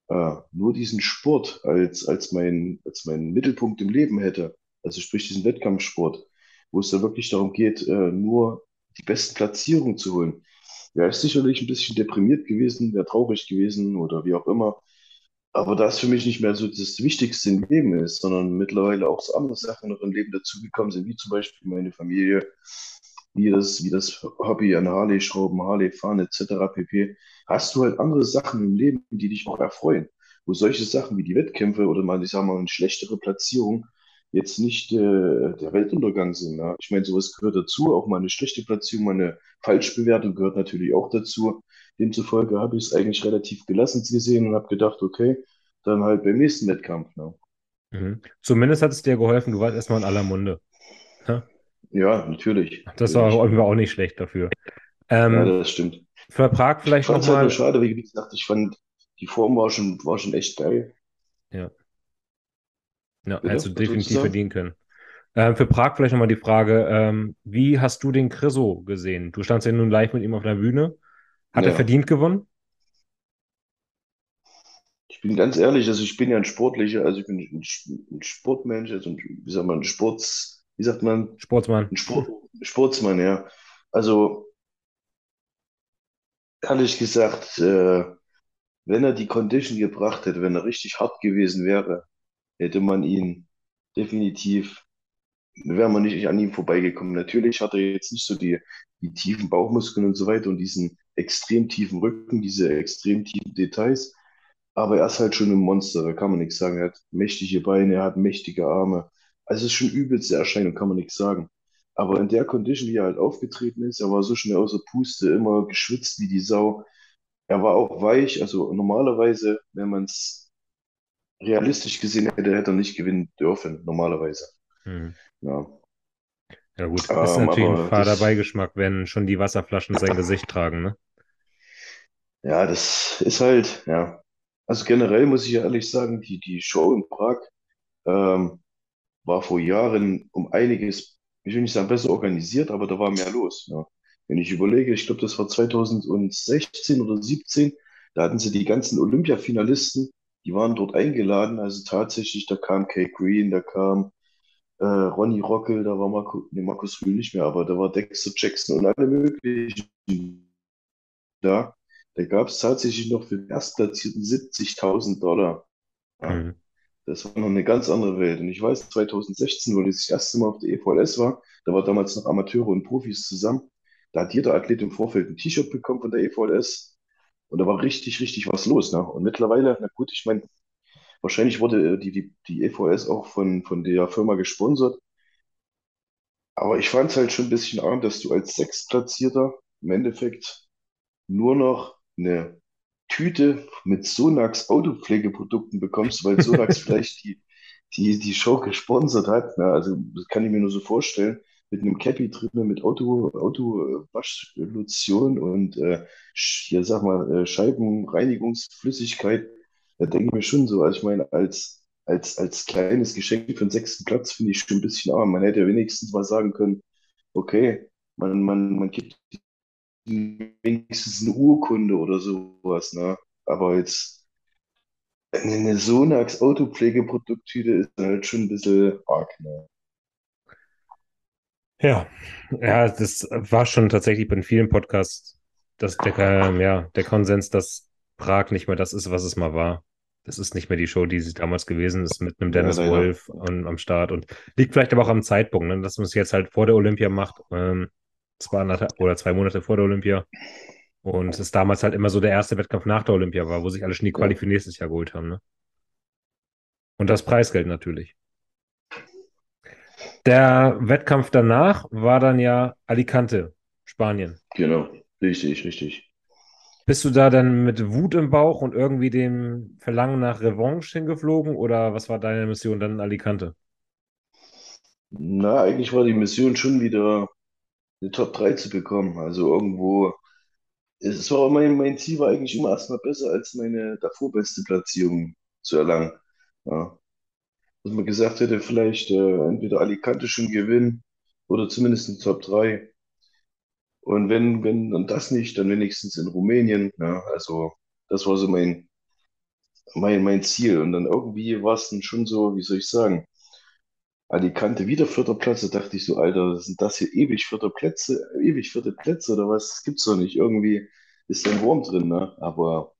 [SPEAKER 2] äh, nur diesen Sport als, als mein, als meinen Mittelpunkt im Leben hätte, also sprich diesen Wettkampfsport, wo es da wirklich darum geht, äh, nur die besten Platzierungen zu holen, wäre ich sicherlich ein bisschen deprimiert gewesen, wäre traurig gewesen oder wie auch immer. Aber da es für mich nicht mehr so das Wichtigste im Leben ist, sondern mittlerweile auch so andere Sachen noch im Leben dazugekommen sind, wie zum Beispiel meine Familie, wie das, wie das Hobby an Harley-Schrauben, Harley-Fahren etc. pp., hast du halt andere Sachen im Leben, die dich auch erfreuen. Wo solche Sachen wie die Wettkämpfe oder mal, ich sag mal, eine schlechtere Platzierung jetzt nicht äh, der Weltuntergang sind. Ja? Ich meine, sowas gehört dazu, auch mal eine schlechte Platzierung, mal eine Falschbewertung gehört natürlich auch dazu. Demzufolge habe ich es eigentlich relativ gelassen gesehen und habe gedacht, okay, dann halt beim nächsten Wettkampf. Ne?
[SPEAKER 1] Mhm. Zumindest hat es dir geholfen, du warst erstmal in aller Munde. Ja?
[SPEAKER 2] Ja, natürlich,
[SPEAKER 1] Das war
[SPEAKER 2] natürlich.
[SPEAKER 1] irgendwie auch nicht schlecht dafür.
[SPEAKER 2] Ja,
[SPEAKER 1] Ähm,
[SPEAKER 2] das stimmt.
[SPEAKER 1] für Prag
[SPEAKER 2] Ich
[SPEAKER 1] vielleicht
[SPEAKER 2] es halt
[SPEAKER 1] nochmal,
[SPEAKER 2] schade, wie gesagt, ich fand, die Form war schon, war schon echt geil.
[SPEAKER 1] ja, ja, hättest du
[SPEAKER 2] Bitte, du
[SPEAKER 1] definitiv
[SPEAKER 2] sagen?
[SPEAKER 1] verdienen können. Ähm, für Prag vielleicht nochmal die Frage, ähm, wie hast du den Chriso gesehen? Du standst ja nun live mit ihm auf der Bühne. Hat er
[SPEAKER 2] Ja,
[SPEAKER 1] verdient gewonnen?
[SPEAKER 2] ich bin ganz ehrlich, also ich bin ja ein Sportlicher, also ich bin ein, ein Sportmensch, also ein, wie sagt man, ein Sports, wie sagt man,
[SPEAKER 1] Sportsmann.
[SPEAKER 2] ein Sport, Sportsmann, ja. Also ehrlich gesagt, äh, wenn er die Condition gebracht hätte, wenn er richtig hart gewesen wäre, hätte man ihn definitiv, wäre man nicht an ihm vorbeigekommen. Natürlich hat er jetzt nicht so die, die tiefen Bauchmuskeln und so weiter und diesen extrem tiefen Rücken, diese extrem tiefen Details. Aber er ist halt schon ein Monster, da kann man nichts sagen. Er hat mächtige Beine, er hat mächtige Arme. Also es ist schon übelste Erscheinung, kann man nichts sagen. Aber in der Condition, wie er halt aufgetreten ist, er war so schnell außer Puste, immer geschwitzt wie die Sau. Er war auch weich, also normalerweise, wenn man es realistisch gesehen hätte, hätte er nicht gewinnen dürfen, normalerweise.
[SPEAKER 1] Hm.
[SPEAKER 2] Ja,
[SPEAKER 1] Ja gut, ist
[SPEAKER 2] ähm,
[SPEAKER 1] natürlich ein fader
[SPEAKER 2] das,
[SPEAKER 1] Beigeschmack, wenn schon die Wasserflaschen sein Gesicht tragen, ne?
[SPEAKER 2] ja, das ist halt, ja. Also generell muss ich ja ehrlich sagen, die, die Show in Prag, ähm, war vor Jahren um einiges, ich will nicht sagen besser organisiert, aber da war mehr los. Ja. Wenn ich überlege, ich glaube, das war 2016 oder 17, da hatten sie die ganzen Olympia-Finalisten, die waren dort eingeladen. Also tatsächlich, da kam Kay Green, da kam äh, Ronny Rockel, da war Marco, nee, Markus Rühl nicht mehr, aber da war Dexter Jackson und alle möglichen da. Da gab es tatsächlich noch für den Erstplatzierten 70.000 Dollar. Ja.
[SPEAKER 1] Mhm.
[SPEAKER 2] Das war noch eine ganz andere Welt. Und ich weiß, 2016, wo ich das erste Mal auf der EVLS war, da war damals noch Amateure und Profis zusammen. Da hat jeder Athlet im Vorfeld ein T-Shirt bekommen von der EVLS. Und da war richtig, richtig was los. Ne? Und mittlerweile, na gut, ich meine, wahrscheinlich wurde die, die, die EVLS auch von, von der Firma gesponsert. Aber ich fand es halt schon ein bisschen arm, dass du als Sechstplatzierter im Endeffekt nur noch eine Tüte mit Sonax Autopflegeprodukten bekommst, weil Sonax vielleicht die, die, die Show gesponsert hat. Ne? Also das kann ich mir nur so vorstellen. Mit einem Cappy drin, mit Auto, Autowaschlotion und äh, hier sag mal, äh, Scheibenreinigungsflüssigkeit. Da denke ich mir schon so. Also ich meine, als, als, als kleines Geschenk für den sechsten Platz finde ich schon ein bisschen arm. Man hätte ja wenigstens mal sagen können, okay, man, man, man gibt wenigstens eine Urkunde oder sowas, ne? Aber jetzt eine Sonax Autopflegeprodukttüte ist halt schon ein bisschen arg, ne?
[SPEAKER 1] Ja, ja, das war schon tatsächlich bei vielen Podcasts, dass der, äh, ja, der Konsens, dass Prag nicht mehr das ist, was es mal war. Das ist nicht mehr die Show, die sie damals gewesen ist, mit einem Dennis
[SPEAKER 2] Ja, leider.
[SPEAKER 1] Wolf und, am Start. Und liegt vielleicht aber auch am Zeitpunkt, ne, dass man es jetzt halt vor der Olympia macht, ähm, zwei anderthalb oder zwei Monate vor der Olympia. Und es damals halt immer so der erste Wettkampf nach der Olympia war, wo sich alle schon die Quali
[SPEAKER 2] Ja.
[SPEAKER 1] für nächstes Jahr geholt haben. Ne? Und das Preisgeld natürlich. Der Wettkampf danach war dann ja Alicante, Spanien.
[SPEAKER 2] Genau, richtig, richtig.
[SPEAKER 1] Bist du da dann mit Wut im Bauch und irgendwie dem Verlangen nach Revanche hingeflogen oder was war deine Mission dann in Alicante?
[SPEAKER 2] Na, eigentlich war die Mission schon wieder eine Top 3 zu bekommen. Also irgendwo, es war mein, mein Ziel war eigentlich immer erstmal besser als meine davor beste Platzierung zu erlangen. Ja. Dass man gesagt hätte, vielleicht äh, entweder Alicante schon gewinnen oder zumindest eine Top 3. Und wenn, wenn und das nicht, dann wenigstens in Rumänien. Ja, also das war so mein, mein, mein Ziel. Und dann irgendwie war es dann schon so, wie soll ich sagen, Alicante wieder vierter Platz. Da dachte ich so, Alter, sind das hier ewig vierte Plätze, ewig vierte Plätze oder was? Das gibt's doch nicht. Irgendwie ist da ein Wurm drin, ne? Aber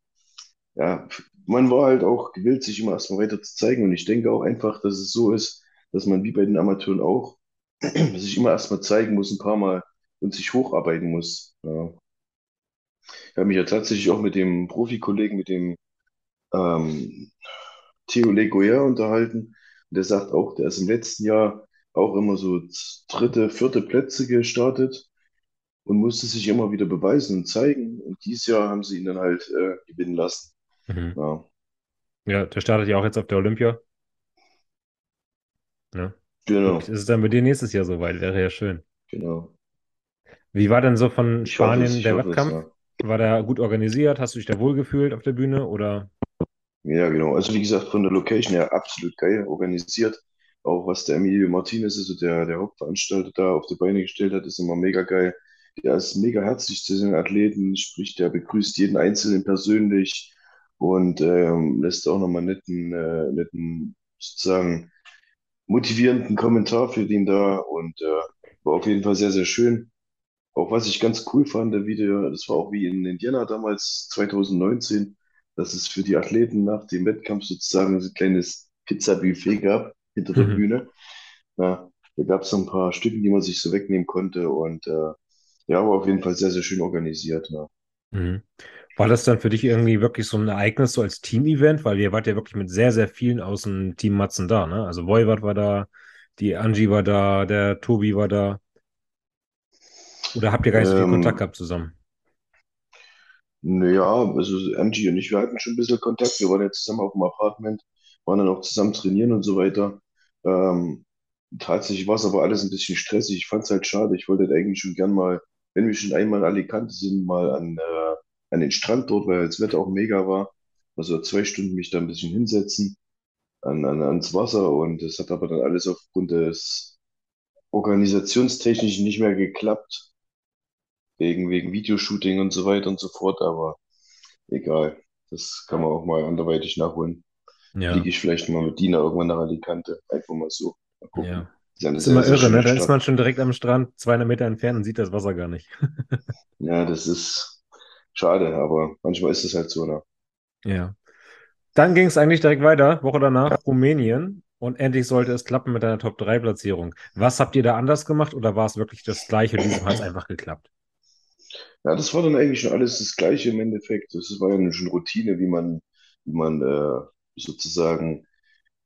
[SPEAKER 2] ja, man war halt auch gewillt, sich immer erstmal weiter zu zeigen. Und ich denke auch einfach, dass es so ist, dass man wie bei den Amateuren auch sich immer erstmal zeigen muss, ein paar Mal und sich hocharbeiten muss. Ja. Ich habe mich ja tatsächlich auch mit dem Profikollegen, mit dem ähm, Theo Legoyer unterhalten. Und der sagt auch, der ist im letzten Jahr auch immer so dritte, vierte Plätze gestartet und musste sich immer wieder beweisen und zeigen. Und dieses Jahr haben sie ihn dann halt äh, gewinnen lassen.
[SPEAKER 1] Mhm.
[SPEAKER 2] Ja,
[SPEAKER 1] Ja, der startet ja auch jetzt auf der Olympia. Ja.
[SPEAKER 2] genau,
[SPEAKER 1] Ist es dann bei dir nächstes Jahr soweit? Wäre ja schön.
[SPEAKER 2] genau.
[SPEAKER 1] Wie war denn so von
[SPEAKER 2] Ich es,
[SPEAKER 1] Spanien
[SPEAKER 2] ich
[SPEAKER 1] der
[SPEAKER 2] hoffe es,
[SPEAKER 1] Wettkampf?
[SPEAKER 2] ja.
[SPEAKER 1] War der gut organisiert? Hast du dich da wohl gefühlt auf der Bühne oder?
[SPEAKER 2] Ja, genau. Also wie gesagt, von der Location her absolut geil organisiert. Auch was der Emilio Martinez, also der, der Hauptveranstalter da auf die Beine gestellt hat, ist immer mega geil. Der ist mega herzlich zu den Athleten, sprich, der begrüßt jeden Einzelnen persönlich und ähm, lässt auch nochmal netten, äh, netten, sozusagen motivierenden Kommentar für den da und äh, war auf jeden Fall sehr, sehr schön. Auch was ich ganz cool fand, der Video, das war auch wie in Indiana damals 2019, dass es für die Athleten nach dem Wettkampf sozusagen so ein kleines Pizza-Buffet gab hinter der
[SPEAKER 1] Mhm.
[SPEAKER 2] Bühne. Ja, da gab es so ein paar Stücken, die man sich so wegnehmen konnte und äh, ja, war auf jeden Fall sehr, sehr schön organisiert. Ja.
[SPEAKER 1] Mhm. War das dann für dich irgendwie wirklich so ein Ereignis, so als Team-Event? Weil ihr wart ja wirklich mit sehr, sehr vielen aus dem Team Matzen da, ne? Also Voivod war da, die Angie war da, der Tobi war da. Oder habt ihr gar nicht so viel Kontakt
[SPEAKER 2] Ähm,
[SPEAKER 1] gehabt zusammen?
[SPEAKER 2] naja, also MG und ich, wir hatten schon ein bisschen Kontakt. Wir waren ja zusammen auf dem Apartment, waren dann auch zusammen trainieren und so weiter. Ähm, tatsächlich war es aber alles ein bisschen stressig. Ich fand es halt schade. Ich wollte halt eigentlich schon gern mal, wenn wir schon einmal in Alicante sind, mal an, äh, an den Strand dort, weil das Wetter auch mega war. Also zwei Stunden mich da ein bisschen hinsetzen an, an, ans Wasser und das hat aber dann alles aufgrund des organisationstechnisch nicht mehr geklappt, wegen, wegen Videoshooting und so weiter und so fort, aber egal. Das kann man auch mal anderweitig nachholen.
[SPEAKER 1] Ja,
[SPEAKER 2] Fliege ich vielleicht mal mit Dina irgendwann nach Alicante. Einfach mal so. Mal gucken.
[SPEAKER 1] ja.
[SPEAKER 2] Eine
[SPEAKER 1] Ist immer irre, ne? Dann ist man schon direkt am Strand, 200 Meter entfernt und sieht das Wasser gar nicht.
[SPEAKER 2] Ja, das ist schade, aber manchmal ist es halt so, ne?
[SPEAKER 1] Ja. Dann ging es eigentlich direkt weiter, Woche danach, Rumänien. Und endlich sollte es klappen mit einer Top-3-Platzierung. Was habt ihr da anders gemacht oder war es wirklich das Gleiche? Diesmal hat es einfach geklappt.
[SPEAKER 2] Ja, das war dann eigentlich schon alles das Gleiche im Endeffekt. Das war ja schon Routine, wie man, wie man äh, sozusagen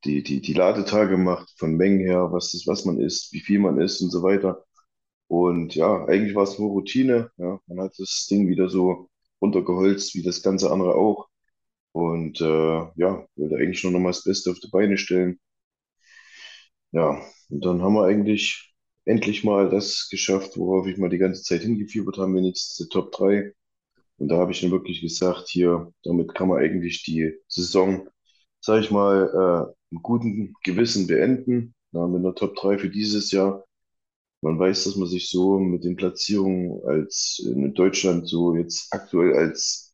[SPEAKER 2] die, die, die Ladetage macht, von Mengen her, was das, was man isst, wie viel man isst und so weiter. Und ja, eigentlich war es nur Routine. Ja, man hat das Ding wieder so runtergeholzt, wie das ganze andere auch. Und äh, ja, wollte eigentlich nur noch mal das Beste auf die Beine stellen. Ja, und dann haben wir eigentlich endlich mal das geschafft, worauf ich mal die ganze Zeit hingefiebert habe, wenigstens die Top 3. Und da habe ich dann wirklich gesagt, hier, damit kann man eigentlich die Saison, sage ich mal, äh, mit gutem Gewissen beenden. Ja, mit einer Top 3 für dieses Jahr. Man weiß, dass man sich so mit den Platzierungen als in Deutschland so jetzt aktuell als,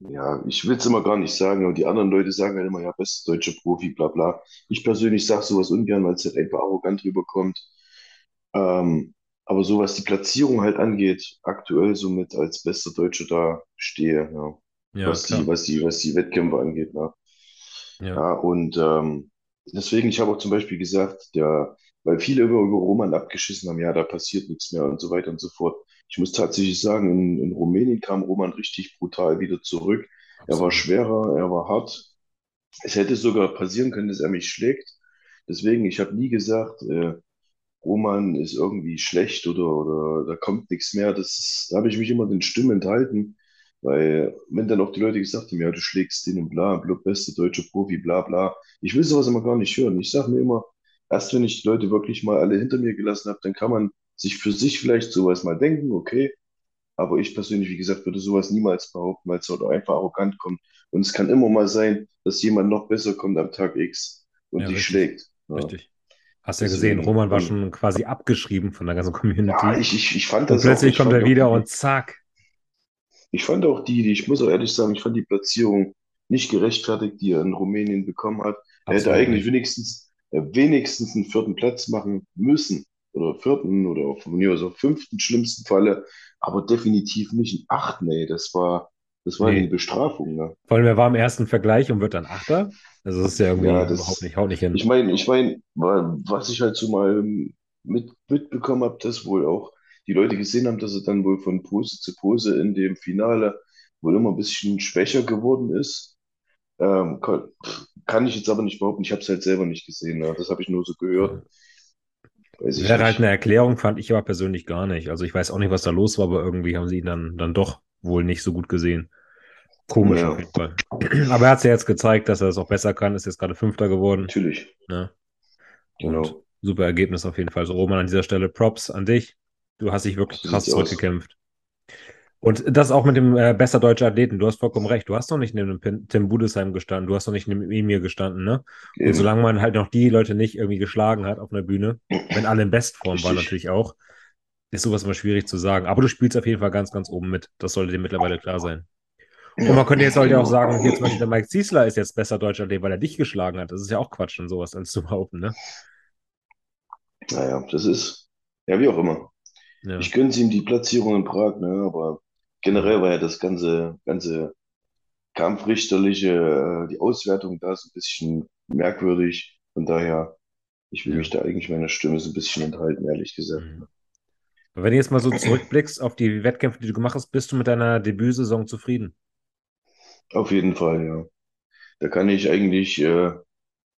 [SPEAKER 2] ja, ich will es immer gar nicht sagen, aber die anderen Leute sagen halt immer, ja, bester deutscher Profi, bla bla. Ich persönlich sage sowas ungern, weil es halt einfach arrogant rüberkommt. Ähm, aber so was die Platzierung halt angeht, aktuell somit als bester Deutscher da stehe, ja.
[SPEAKER 1] Ja,
[SPEAKER 2] Was die, was die, was die Wettkämpfe angeht, ne?
[SPEAKER 1] Ja,
[SPEAKER 2] Ja, und ähm, deswegen, ich habe auch zum Beispiel gesagt, der, weil viele über, über Roman abgeschissen haben, ja, da passiert nichts mehr und so weiter und so fort. Ich muss tatsächlich sagen, in, in Rumänien kam Roman richtig brutal wieder zurück. Er war
[SPEAKER 1] absolut.
[SPEAKER 2] schwerer, er war hart. Es hätte sogar passieren können, dass er mich schlägt. Deswegen, ich habe nie gesagt, äh, Roman ist irgendwie schlecht oder, oder da kommt nichts mehr. Das ist, da habe ich mich immer den Stimmen enthalten, weil wenn dann auch die Leute gesagt haben, ja, du schlägst den und bla, bla, beste deutsche Profi, bla bla. Ich will sowas immer gar nicht hören. Ich sage mir immer, erst wenn ich die Leute wirklich mal alle hinter mir gelassen habe, dann kann man sich für sich vielleicht sowas mal denken, okay. Aber ich persönlich, wie gesagt, würde sowas niemals behaupten, weil es halt einfach arrogant kommt. Und es kann immer mal sein, dass jemand noch besser kommt am Tag X und
[SPEAKER 1] Ja,
[SPEAKER 2] dich
[SPEAKER 1] richtig.
[SPEAKER 2] schlägt. Ja,
[SPEAKER 1] Richtig. Hast ja gesehen,
[SPEAKER 2] deswegen.
[SPEAKER 1] Roman war
[SPEAKER 2] Und
[SPEAKER 1] schon quasi abgeschrieben von der ganzen
[SPEAKER 2] Ja,
[SPEAKER 1] Community.
[SPEAKER 2] ich, ich, ich fand
[SPEAKER 1] Und
[SPEAKER 2] das auch,
[SPEAKER 1] plötzlich
[SPEAKER 2] ich
[SPEAKER 1] kommt er
[SPEAKER 2] auch
[SPEAKER 1] wieder
[SPEAKER 2] die,
[SPEAKER 1] und zack.
[SPEAKER 2] ich fand auch die, die, ich muss auch ehrlich sagen, ich fand die Platzierung nicht gerechtfertigt, die er in Rumänien bekommen hat. Er hätte
[SPEAKER 1] Absolut
[SPEAKER 2] eigentlich wenigstens, wenigstens einen vierten Platz machen müssen. Oder vierten oder von mir aus auch fünften schlimmsten Falle, aber definitiv nicht einen achten, ey. Das war, das war eine
[SPEAKER 1] Nee.
[SPEAKER 2] Bestrafung, ne?
[SPEAKER 1] Vor allem, er war im ersten Vergleich und wird dann Achter. Also das ist ja irgendwie
[SPEAKER 2] Ja,
[SPEAKER 1] überhaupt nicht,
[SPEAKER 2] das,
[SPEAKER 1] haut nicht hin.
[SPEAKER 2] ich meine, ich meine, was ich halt so mal mit, mitbekommen habe, dass wohl auch die Leute gesehen haben, dass er dann wohl von Pose zu Pose in dem Finale wohl immer ein bisschen schwächer geworden ist. Ähm, kann, ich jetzt aber nicht behaupten, ich habe es halt selber nicht gesehen. Ne? Das habe ich nur so gehört, weiß
[SPEAKER 1] Wäre halt eine. Erklärung, fand ich aber persönlich gar nicht. Also ich weiß auch nicht, was da los war, aber irgendwie haben sie ihn dann, dann doch wohl nicht so gut gesehen. Komisch auf
[SPEAKER 2] Ja,
[SPEAKER 1] jeden Fall. Aber er hat es ja jetzt gezeigt, dass er es auch besser kann, ist jetzt gerade Fünfter geworden.
[SPEAKER 2] natürlich,
[SPEAKER 1] Ne? Und
[SPEAKER 2] genau.
[SPEAKER 1] super Ergebnis auf jeden Fall. So, Roman, an dieser Stelle Props an dich. Du hast dich wirklich krass zurückgekämpft. Und das auch mit dem äh, bester deutscher Athleten. Du hast vollkommen recht. Du hast noch nicht neben dem Tim Budesheim gestanden. Du hast noch nicht neben Emir gestanden, ne? Und solange man halt noch die Leute nicht irgendwie geschlagen hat auf einer Bühne, wenn alle in Bestform waren natürlich auch, ist sowas immer schwierig zu sagen. Aber du spielst auf jeden Fall ganz, ganz oben mit. Das sollte dir mittlerweile klar sein. Und man könnte jetzt halt ja auch sagen, hier zum Beispiel der Mike Ziesler ist jetzt besser deutscher Athlet, weil er dich geschlagen hat. Das ist ja auch Quatsch und sowas als zu behaupten, ne?
[SPEAKER 2] Naja, das ist, ja, wie auch immer.
[SPEAKER 1] Ja,
[SPEAKER 2] Ich gönn's ihm die Platzierung in Prag, ne? Aber generell war ja das ganze, ganze kampfrichterliche, äh, die Auswertung da ist ein bisschen merkwürdig. Von daher, ich will mich da eigentlich meiner Stimme so ein bisschen enthalten, ehrlich gesagt.
[SPEAKER 1] Mhm. Wenn du jetzt mal so zurückblickst auf die Wettkämpfe, die du gemacht hast, bist du mit deiner Debütsaison zufrieden?
[SPEAKER 2] Auf jeden Fall, ja. Da kann ich eigentlich äh,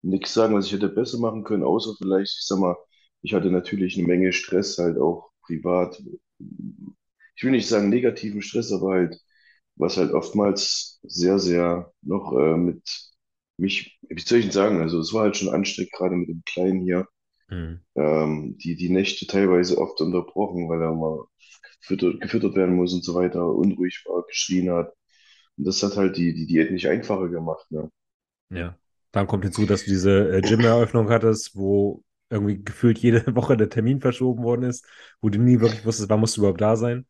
[SPEAKER 2] nichts sagen, was ich hätte besser machen können, außer vielleicht, ich sag mal, ich hatte natürlich eine Menge Stress halt auch privat. Ich will nicht sagen negativen Stress, aber halt, was halt oftmals sehr, sehr noch äh, mit mich, wie soll ich denn sagen, also es war halt schon anstrengend, gerade mit dem Kleinen hier.
[SPEAKER 1] Mhm.
[SPEAKER 2] ähm, die, die Nächte teilweise oft unterbrochen, weil er mal gefüttert, gefüttert werden muss und so weiter, unruhig war, geschrien hat. Und das hat halt die, die Diät nicht einfacher gemacht, ne?
[SPEAKER 1] Ja. Dann kommt hinzu, dass du diese äh, Gym-Eröffnung hattest, wo irgendwie gefühlt jede Woche der Termin verschoben worden ist, wo du nie wirklich wusstest, wann musst du überhaupt da sein.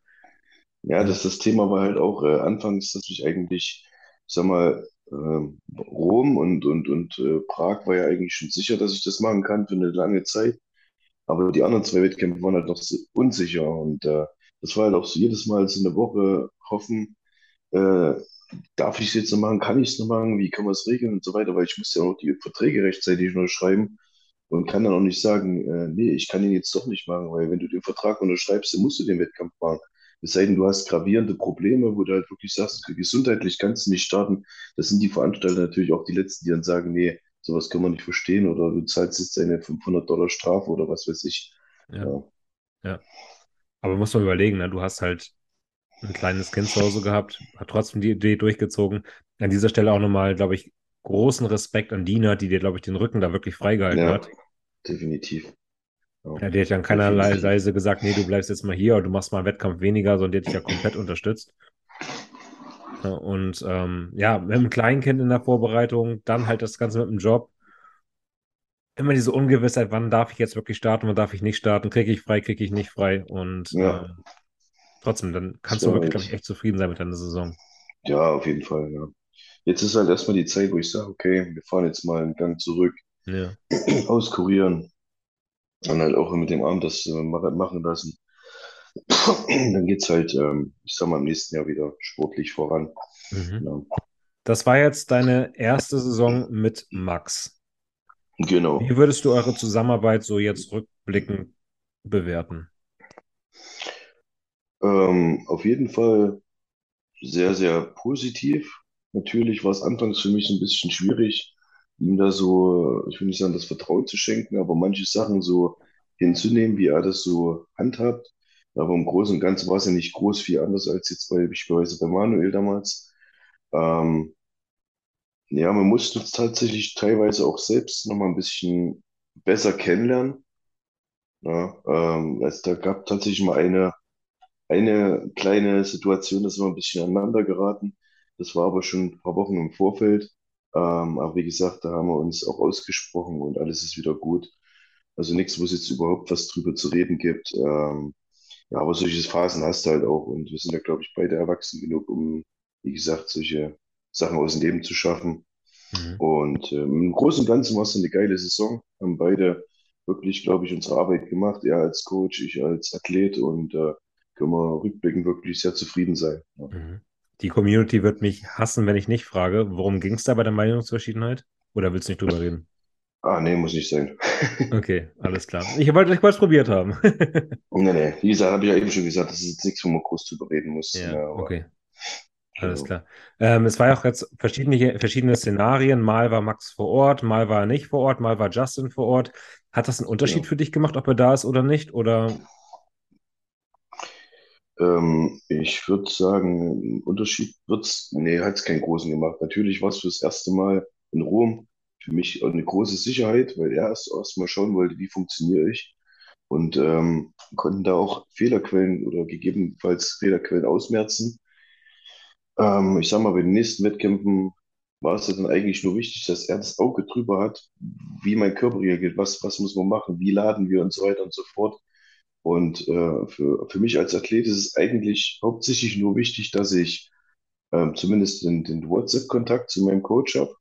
[SPEAKER 2] Ja, das, das Thema war halt auch äh, anfangs, dass ich eigentlich, ich sag mal, ähm, Rom und, und, und äh, Prag war ja eigentlich schon sicher, dass ich das machen kann für eine lange Zeit. Aber die anderen zwei Wettkämpfe waren halt noch so unsicher. Und äh, das war halt auch so jedes Mal so eine Woche hoffen, äh, darf ich es jetzt noch machen, kann ich es noch machen, wie kann man es regeln und so weiter, weil ich muss ja auch die Verträge rechtzeitig noch schreiben und kann dann auch nicht sagen, äh, nee, ich kann ihn jetzt doch nicht machen, weil wenn du den Vertrag unterschreibst, dann musst du den Wettkampf machen. Es sei denn, du hast gravierende Probleme, wo du halt wirklich sagst, gesundheitlich kannst du nicht starten. Das sind die Veranstalter natürlich auch die Letzten, die dann sagen, nee, sowas können wir nicht verstehen oder du zahlst jetzt eine 500 Dollar Strafe oder was weiß ich.
[SPEAKER 1] Ja. ja. ja. Aber muss man überlegen, ne? du hast halt ein kleines Kind zu Hause gehabt, hat trotzdem die Idee durchgezogen. An dieser Stelle auch nochmal, glaube ich, großen Respekt an Dina, die dir, glaube ich, den Rücken da wirklich freigehalten ja, hat.
[SPEAKER 2] Definitiv.
[SPEAKER 1] Ja, die hat dann keinerlei Weise gesagt, nee, du bleibst jetzt mal hier oder du machst mal einen Wettkampf weniger, sondern die hat dich ja komplett unterstützt. und ähm, ja, mit einem Kleinkind in der Vorbereitung, dann halt das Ganze mit dem Job. Immer diese Ungewissheit, wann darf ich jetzt wirklich starten, wann darf ich nicht starten, kriege ich frei, kriege ich nicht frei. Und ja. äh, trotzdem, dann kannst du wirklich, glaube ich, echt zufrieden sein mit deiner Saison.
[SPEAKER 2] Ja, auf jeden Fall, ja. Jetzt ist halt erstmal die Zeit, wo ich sage, okay, wir fahren jetzt mal einen Gang zurück,
[SPEAKER 1] ja.
[SPEAKER 2] auskurieren, und halt auch mit dem Arm das äh, machen lassen. Dann geht es halt, ähm, ich sag mal, im nächsten Jahr wieder sportlich voran.
[SPEAKER 1] Mhm. Ja. Das war jetzt deine erste Saison mit Max.
[SPEAKER 2] Genau.
[SPEAKER 1] Wie würdest du eure Zusammenarbeit so jetzt rückblickend bewerten?
[SPEAKER 2] Ähm, auf jeden Fall sehr, sehr positiv. Natürlich war es anfangs für mich ein bisschen schwierig, ihm da so, ich will nicht sagen, das Vertrauen zu schenken, aber manche Sachen so hinzunehmen, wie er das so handhabt. Aber im Großen und Ganzen war es ja nicht groß viel anders als jetzt bei, beispielsweise bei Manuel damals. Ähm, ja, man musste uns tatsächlich teilweise auch selbst nochmal ein bisschen besser kennenlernen. Ja, ähm, also da gab tatsächlich mal eine, eine kleine Situation, da sind wir ein bisschen aneinander geraten. Das war aber schon ein paar Wochen im Vorfeld. Ähm, aber wie gesagt, da haben wir uns auch ausgesprochen und alles ist wieder gut. Also nichts, wo es jetzt überhaupt was drüber zu reden gibt. Ähm, ja, aber solche Phasen hast du halt auch und wir sind ja, glaube ich, beide erwachsen genug, um, wie gesagt, solche Sachen aus dem Leben zu schaffen. Mhm. Und ähm, im Großen und Ganzen war es eine geile Saison. Haben beide wirklich, glaube ich, unsere Arbeit gemacht. Er als Coach, ich als Athlet und äh, können wir rückblickend wirklich sehr zufrieden sein. Ja.
[SPEAKER 1] Mhm. Die Community wird mich hassen, wenn ich nicht frage. Worum ging es da bei der Meinungsverschiedenheit? Oder willst du nicht drüber reden?
[SPEAKER 2] Ah, nee, muss nicht sein.
[SPEAKER 1] okay, alles klar. Ich wollte es probiert haben.
[SPEAKER 2] nee, nee. Wie gesagt, habe ich ja eben schon gesagt, das ist jetzt nichts, wo man groß drüber reden muss.
[SPEAKER 1] Ja, ja okay. Alles klar. Ähm, es war ja auch jetzt verschiedene, verschiedene Szenarien. Mal war Max vor Ort, mal war er nicht vor Ort, mal war Justin vor Ort. Hat das einen Unterschied ja. für dich gemacht, ob er da ist oder nicht? Oder
[SPEAKER 2] ähm, ich würde sagen, ein Unterschied wird's, nee, hat es keinen großen gemacht. Natürlich war es fürs erste Mal in Rom für mich eine große Sicherheit, weil er erst, erst mal schauen wollte, wie funktioniere ich. Und ähm, konnten da auch Fehlerquellen oder gegebenenfalls Fehlerquellen ausmerzen. Ähm, ich sag mal, bei den nächsten Wettkämpfen war es dann eigentlich nur wichtig, dass er das Auge drüber hat, wie mein Körper reagiert, was, was muss man machen, wie laden wir und so weiter und so fort. Und äh, für, für mich als Athlet ist es eigentlich hauptsächlich nur wichtig, dass ich äh, zumindest den, den WhatsApp-Kontakt zu meinem Coach habe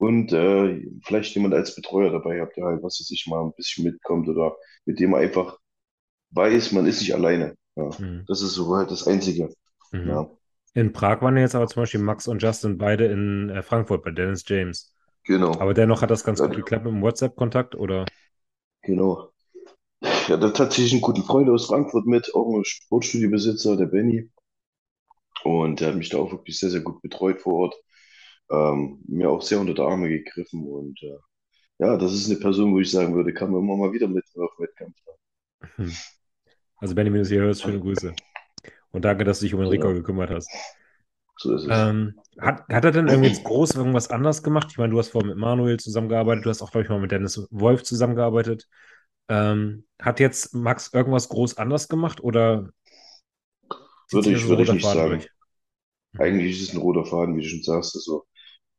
[SPEAKER 2] und äh, vielleicht jemand als Betreuer dabei habe, der halt, was weiß ich, mal ein bisschen mitkommt oder mit dem man einfach weiß, man ist nicht alleine. Ja. Mhm. Das ist so halt das Einzige.
[SPEAKER 1] Mhm. Ja. In Prag waren jetzt aber zum Beispiel Max und Justin beide in äh, Frankfurt bei Dennis James.
[SPEAKER 2] Genau.
[SPEAKER 1] Aber dennoch hat das ganz gut geklappt mit dem WhatsApp-Kontakt, oder?
[SPEAKER 2] Genau. Ja, da tatsächlich einen guten Freund aus Frankfurt mit, auch ein Sportstudiobesitzer, der Benny. Und der hat mich da auch wirklich sehr, sehr gut betreut vor Ort. Ähm, mir auch sehr unter die Arme gegriffen. Und äh, ja, das ist eine Person, wo ich sagen würde, kann man immer mal wieder mit auf Wettkampf
[SPEAKER 1] hm. Also Benny, wenn du es hier hörst, schöne Grüße. Und danke, dass du dich um Enrico ja. gekümmert hast.
[SPEAKER 2] So ist es.
[SPEAKER 1] Ähm, hat, hat er denn irgendwie jetzt groß irgendwas anders gemacht? Ich meine, du hast vorher mit Manuel zusammengearbeitet, du hast auch, glaube ich, mal mit Dennis Wolf zusammengearbeitet. Ähm, hat jetzt Max irgendwas groß anders gemacht oder
[SPEAKER 2] würde ich, würde ich nicht Faden sagen. Durch? Eigentlich ist es ein roter Faden, wie du schon sagst. Also,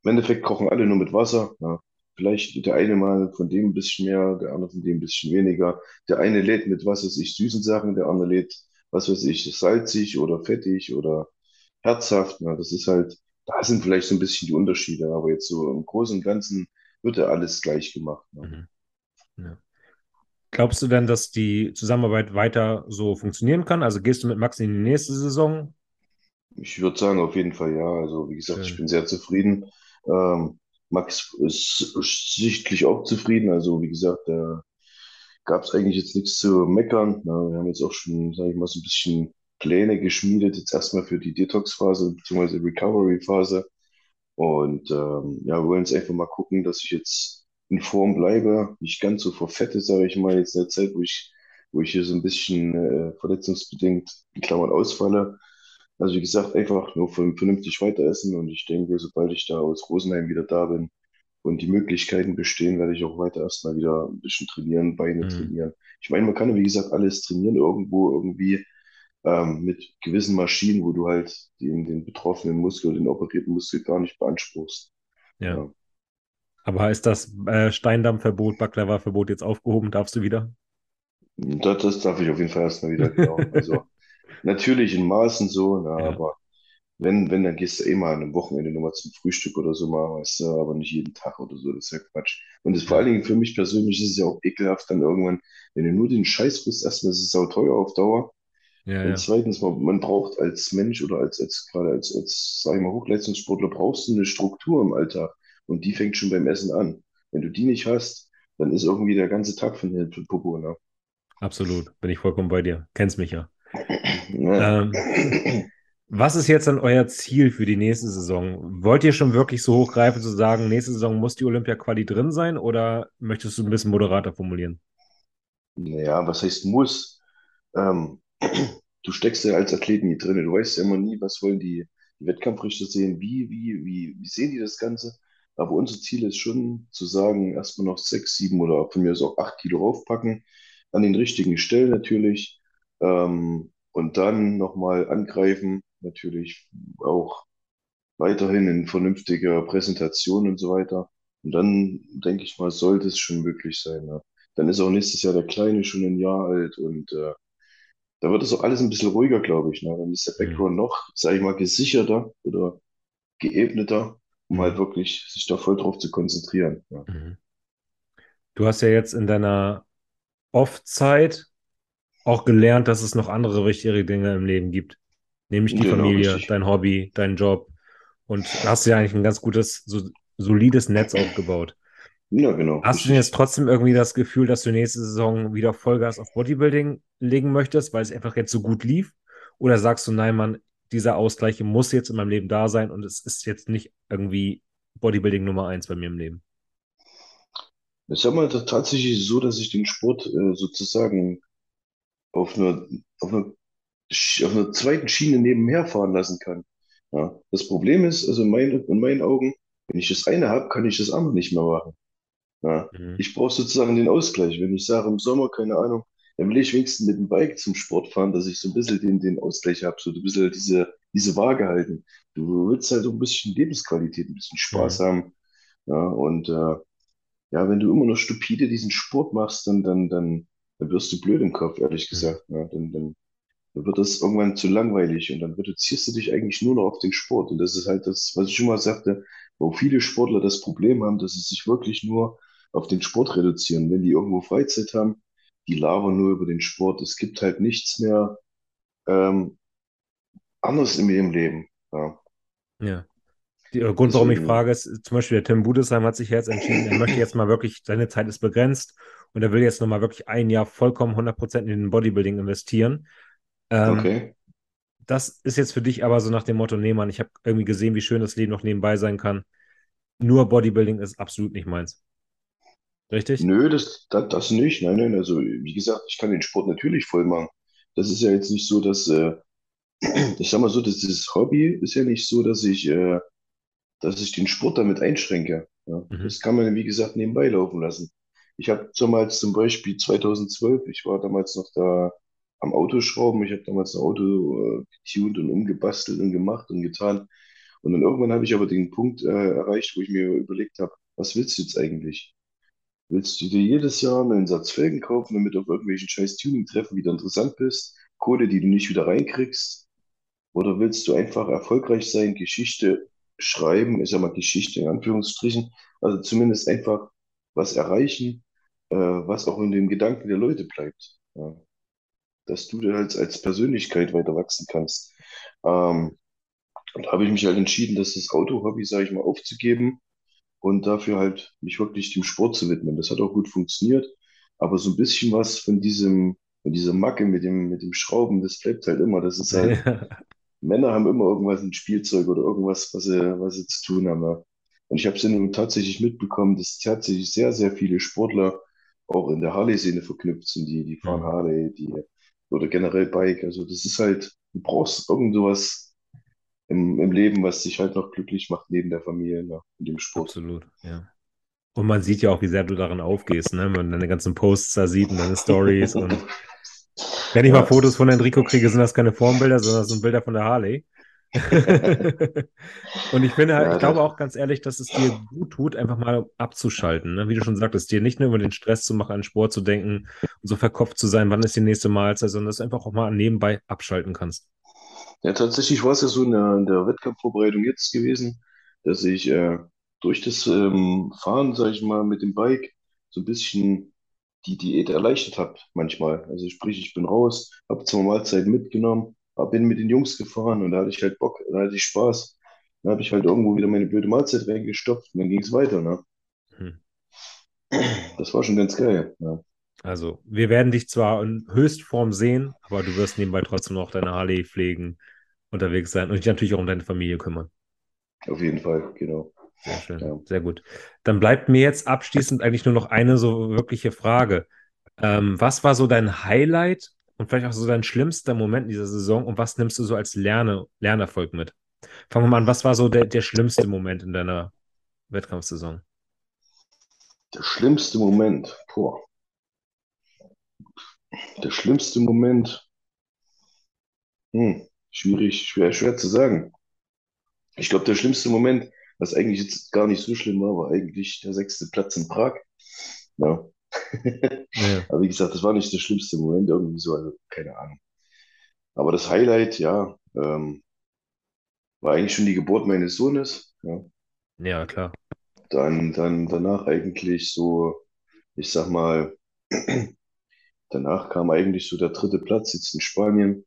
[SPEAKER 2] Im Endeffekt kochen alle nur mit Wasser. Ja. vielleicht der eine mal von dem ein bisschen mehr, der andere von dem ein bisschen weniger. Der eine lädt mit, was weiß ich, süßen Sachen, der andere lädt, was weiß ich, salzig oder fettig oder herzhaft. Ne? Das ist halt, da sind vielleicht so ein bisschen die Unterschiede, aber jetzt so im Großen und Ganzen wird ja alles gleich gemacht. Ne?
[SPEAKER 1] Mhm. Ja. Glaubst du denn, dass die Zusammenarbeit weiter so funktionieren kann? Also gehst du mit Max in die nächste Saison?
[SPEAKER 2] Ich würde sagen, auf jeden Fall ja. Also, wie gesagt, ich
[SPEAKER 1] Schön.
[SPEAKER 2] bin sehr zufrieden. Ähm, Max ist sichtlich auch zufrieden. Also, wie gesagt, da gab es eigentlich jetzt nichts zu meckern. Ja, wir haben jetzt auch schon, sage ich mal, so ein bisschen Pläne geschmiedet, jetzt erstmal für die Detox-Phase bzw. Recovery-Phase. Und ähm, ja, wir wollen jetzt einfach mal gucken, dass ich jetzt in Form bleibe, nicht ganz so verfette, sage ich mal, jetzt in der Zeit, wo ich, wo ich hier so ein bisschen äh, verletzungsbedingt in Klammern ausfalle. Also wie gesagt, einfach nur vernünftig weiter essen und ich denke, sobald ich da aus Rosenheim wieder da bin und die Möglichkeiten bestehen, werde ich auch weiter erstmal wieder ein bisschen trainieren, Beine
[SPEAKER 1] Mhm.
[SPEAKER 2] trainieren. Ich meine, man kann ja wie gesagt alles trainieren irgendwo irgendwie ähm, mit gewissen Maschinen, wo du halt den, den betroffenen Muskel, den operierten Muskel gar nicht beanspruchst.
[SPEAKER 1] Ja.
[SPEAKER 2] Ja.
[SPEAKER 1] Aber ist das äh, Steindammverbot, Baklava-Verbot jetzt aufgehoben? Darfst du wieder?
[SPEAKER 2] Das, das darf ich auf jeden Fall erstmal wieder, genau. Also natürlich in Maßen so, na,
[SPEAKER 1] Ja.
[SPEAKER 2] aber wenn, wenn, dann gehst du eh mal an einem Wochenende nochmal zum Frühstück oder so mal, weißt du, aber nicht jeden Tag oder so, das ist ja Quatsch. Und das, vor allen. Dingen für mich persönlich ist es ja auch ekelhaft dann irgendwann, wenn du nur den Scheiß frisst, erstmal ist es sau teuer auf Dauer.
[SPEAKER 1] Ja,
[SPEAKER 2] Und
[SPEAKER 1] ja.
[SPEAKER 2] zweitens, man, man braucht als Mensch oder als, als gerade als, als, sag ich mal, Hochleistungssportler brauchst du eine Struktur im Alltag. Und die fängt schon beim Essen an. Wenn du die nicht hast, dann ist irgendwie der ganze Tag von hier für Popo, ne?
[SPEAKER 1] Absolut. Bin ich vollkommen bei dir. Kennst mich ja.
[SPEAKER 2] Ja.
[SPEAKER 1] Ähm, was ist jetzt dann euer Ziel für die nächste Saison? Wollt ihr schon wirklich so hochgreifen zu sagen, nächste Saison muss die Olympia-Quali drin sein oder möchtest du ein bisschen moderater formulieren?
[SPEAKER 2] Naja, was heißt muss? Ähm, du steckst ja als Athlet nie drin. Du weißt ja immer nie, was wollen die, die Wettkampfrichter sehen, wie, wie, wie, wie sehen die das Ganze. Aber unser Ziel ist schon zu sagen, erstmal noch sechs, sieben oder von mir aus auch acht Kilo raufpacken, an den richtigen Stellen natürlich. Ähm, und dann nochmal angreifen, natürlich auch weiterhin in vernünftiger Präsentation und so weiter. Und dann denke ich mal, sollte es schon möglich sein. Ja. Dann ist auch nächstes Jahr der Kleine schon ein Jahr alt und äh, da wird es auch alles ein bisschen ruhiger, glaube ich. Ne? Dann ist der
[SPEAKER 1] Mhm.
[SPEAKER 2] Background noch, sage ich mal, gesicherter oder geebneter, um halt wirklich sich da voll drauf zu konzentrieren. Ja,
[SPEAKER 1] Mhm. Du hast ja jetzt in deiner Off-Zeit auch gelernt, dass es noch andere wichtige Dinge im Leben gibt, nämlich die
[SPEAKER 2] genau,
[SPEAKER 1] Familie,
[SPEAKER 2] richtig.
[SPEAKER 1] dein Hobby, dein Job. Und hast du ja eigentlich ein ganz gutes, so, solides Netz aufgebaut.
[SPEAKER 2] Ja, genau,
[SPEAKER 1] Hast du denn jetzt
[SPEAKER 2] richtig.
[SPEAKER 1] trotzdem irgendwie das Gefühl, dass du nächste Saison wieder Vollgas auf Bodybuilding legen möchtest, weil es einfach jetzt so gut lief? Oder sagst du, nein, Mann, dieser Ausgleich muss jetzt in meinem Leben da sein und es ist jetzt nicht irgendwie Bodybuilding Nummer eins bei mir im Leben?
[SPEAKER 2] Es ist mal tatsächlich so, dass ich den Sport äh, sozusagen auf einer, auf einer auf einer zweiten Schiene nebenher fahren lassen kann. Ja. Das Problem ist, also in meinen, in meinen Augen, wenn ich das eine habe, kann ich das andere nicht mehr machen. Ja.
[SPEAKER 1] Mhm.
[SPEAKER 2] Ich brauche sozusagen den Ausgleich. Wenn ich sage im Sommer, keine Ahnung, dann will ich wenigstens mit dem Bike zum Sport fahren, dass ich so ein bisschen den, den Ausgleich habe, so ein bisschen diese, diese Waage halten. Du willst halt so ein bisschen Lebensqualität, ein bisschen Spaß
[SPEAKER 1] Mhm.
[SPEAKER 2] haben. Ja, und äh, ja, wenn du immer nur stupide diesen Sport machst, dann, dann, dann, dann wirst du blöd im Kopf, ehrlich gesagt. Ja, dann, dann dann wird das irgendwann zu langweilig und dann reduzierst du dich eigentlich nur noch auf den Sport. Und das ist halt das, was ich schon mal sagte, wo viele Sportler das Problem haben, dass sie sich wirklich nur auf den Sport reduzieren. Wenn die irgendwo Freizeit haben, die labern nur über den Sport. Es gibt halt nichts mehr ähm, anderes in ihrem Leben. Ja,
[SPEAKER 1] Ja. Der Grund, warum ich frage, ist zum Beispiel der Tim Budesheim hat sich jetzt entschieden, er möchte jetzt mal wirklich, seine Zeit ist begrenzt und er will jetzt nochmal wirklich ein Jahr vollkommen 100% in den Bodybuilding investieren. Ähm,
[SPEAKER 2] okay.
[SPEAKER 1] das ist jetzt für dich aber so nach dem Motto, nee, Mann, ich habe irgendwie gesehen, wie schön das Leben noch nebenbei sein kann. Nur Bodybuilding ist absolut nicht meins. Richtig?
[SPEAKER 2] Nö, das, das, das nicht. Nein, nein, also wie gesagt, ich kann den Sport natürlich voll machen. Das ist ja jetzt nicht so, dass, äh, ich sag mal so, dass dieses Hobby ist ja nicht so, dass ich äh, dass ich den Sport damit einschränke. Ja,
[SPEAKER 1] Mhm.
[SPEAKER 2] das kann man, wie gesagt, nebenbei laufen lassen. Ich habe damals zum Beispiel 2012, ich war damals noch da am Autoschrauben, ich habe damals ein Auto äh, getuned und umgebastelt und gemacht und getan. Und dann irgendwann habe ich aber den Punkt äh, erreicht, wo ich mir überlegt habe, was willst du jetzt eigentlich? Willst du dir jedes Jahr einen Satz Felgen kaufen, damit du auf irgendwelchen scheiß Tuning-Treffen wieder interessant bist? Kohle, die du nicht wieder reinkriegst? Oder willst du einfach erfolgreich sein, Geschichte schreiben, ich sag mal Geschichte in Anführungsstrichen, also zumindest einfach was erreichen, äh, was auch in den Gedanken der Leute bleibt. Ja. Dass du da als, als Persönlichkeit weiter wachsen kannst. Ähm, und da habe ich mich halt entschieden, dass das Auto-Hobby, sage ich mal, aufzugeben und dafür halt mich wirklich dem Sport zu widmen. Das hat auch gut funktioniert, aber so ein bisschen was von diesem, von dieser Macke mit dem, mit dem Schrauben, das bleibt halt immer. Das ist halt, Männer haben immer irgendwas, ein Spielzeug oder irgendwas, was sie, was sie zu tun haben. Ja. Und ich habe es ja nun tatsächlich mitbekommen, dass tatsächlich sehr, sehr viele Sportler auch in der Harley-Szene verknüpft sind, die, die fahren Harley, die, oder generell Bike. Also das ist halt, du brauchst irgend sowas im, im Leben, was dich halt noch glücklich macht neben der Familie, ne, und dem Sport.
[SPEAKER 1] Absolut, ja. Und man sieht ja auch, wie sehr du daran aufgehst, ne? wenn man deine ganzen Posts da sieht und deine Stories. und wenn ich mal Fotos von Enrico kriege, sind das keine Formbilder, sondern das sind Bilder von der Harley. und ich finde halt, ja, ich glaube auch ganz ehrlich, dass es dir gut tut, einfach mal abzuschalten. Ne? Wie du schon sagtest, dir nicht nur über den Stress zu machen, an Sport zu denken und so verkopft zu sein, wann ist die nächste Mahlzeit, sondern dass du einfach auch mal nebenbei abschalten kannst.
[SPEAKER 2] Ja, tatsächlich war es ja so in der, in der Wettkampfvorbereitung jetzt gewesen, dass ich äh, durch das ähm, Fahren, sage ich mal, mit dem Bike so ein bisschen die Diät erleichtert habe manchmal. Also sprich, ich bin raus, habe zwei Mahlzeiten mitgenommen, hab, bin mit den Jungs gefahren und da hatte ich halt Bock, da hatte ich Spaß. Dann habe ich halt irgendwo wieder meine blöde Mahlzeit reingestopft und dann ging es weiter. Ne? Hm. Das war schon ganz geil. Ja.
[SPEAKER 1] Also, wir werden dich zwar in Höchstform sehen, aber du wirst nebenbei trotzdem noch deine Harley pflegen, unterwegs sein und dich natürlich auch um deine Familie kümmern.
[SPEAKER 2] Auf jeden Fall, genau.
[SPEAKER 1] Sehr schön, ja. sehr gut. Dann bleibt mir jetzt abschließend eigentlich nur noch eine so wirkliche Frage. Ähm, was war so dein Highlight und vielleicht auch so dein schlimmster Moment in dieser Saison und was nimmst du so als Lerne, Lernerfolg mit? Fangen wir mal an, was war so der, der schlimmste Moment in deiner Wettkampfsaison?
[SPEAKER 2] Der schlimmste Moment, boah. Der schlimmste Moment, hm, schwierig, schwer, schwer zu sagen. Ich glaube, der schlimmste Moment, was eigentlich jetzt gar nicht so schlimm war, war eigentlich der sechste Platz in Prag. Ja. ja. Aber wie gesagt, das war nicht der schlimmste Moment irgendwie so, also keine Ahnung. Aber das Highlight, ja, ähm, war eigentlich schon die Geburt meines Sohnes. Ja,
[SPEAKER 1] ja klar.
[SPEAKER 2] Dann, dann danach eigentlich so, ich sag mal, danach kam eigentlich so der dritte Platz jetzt in Spanien.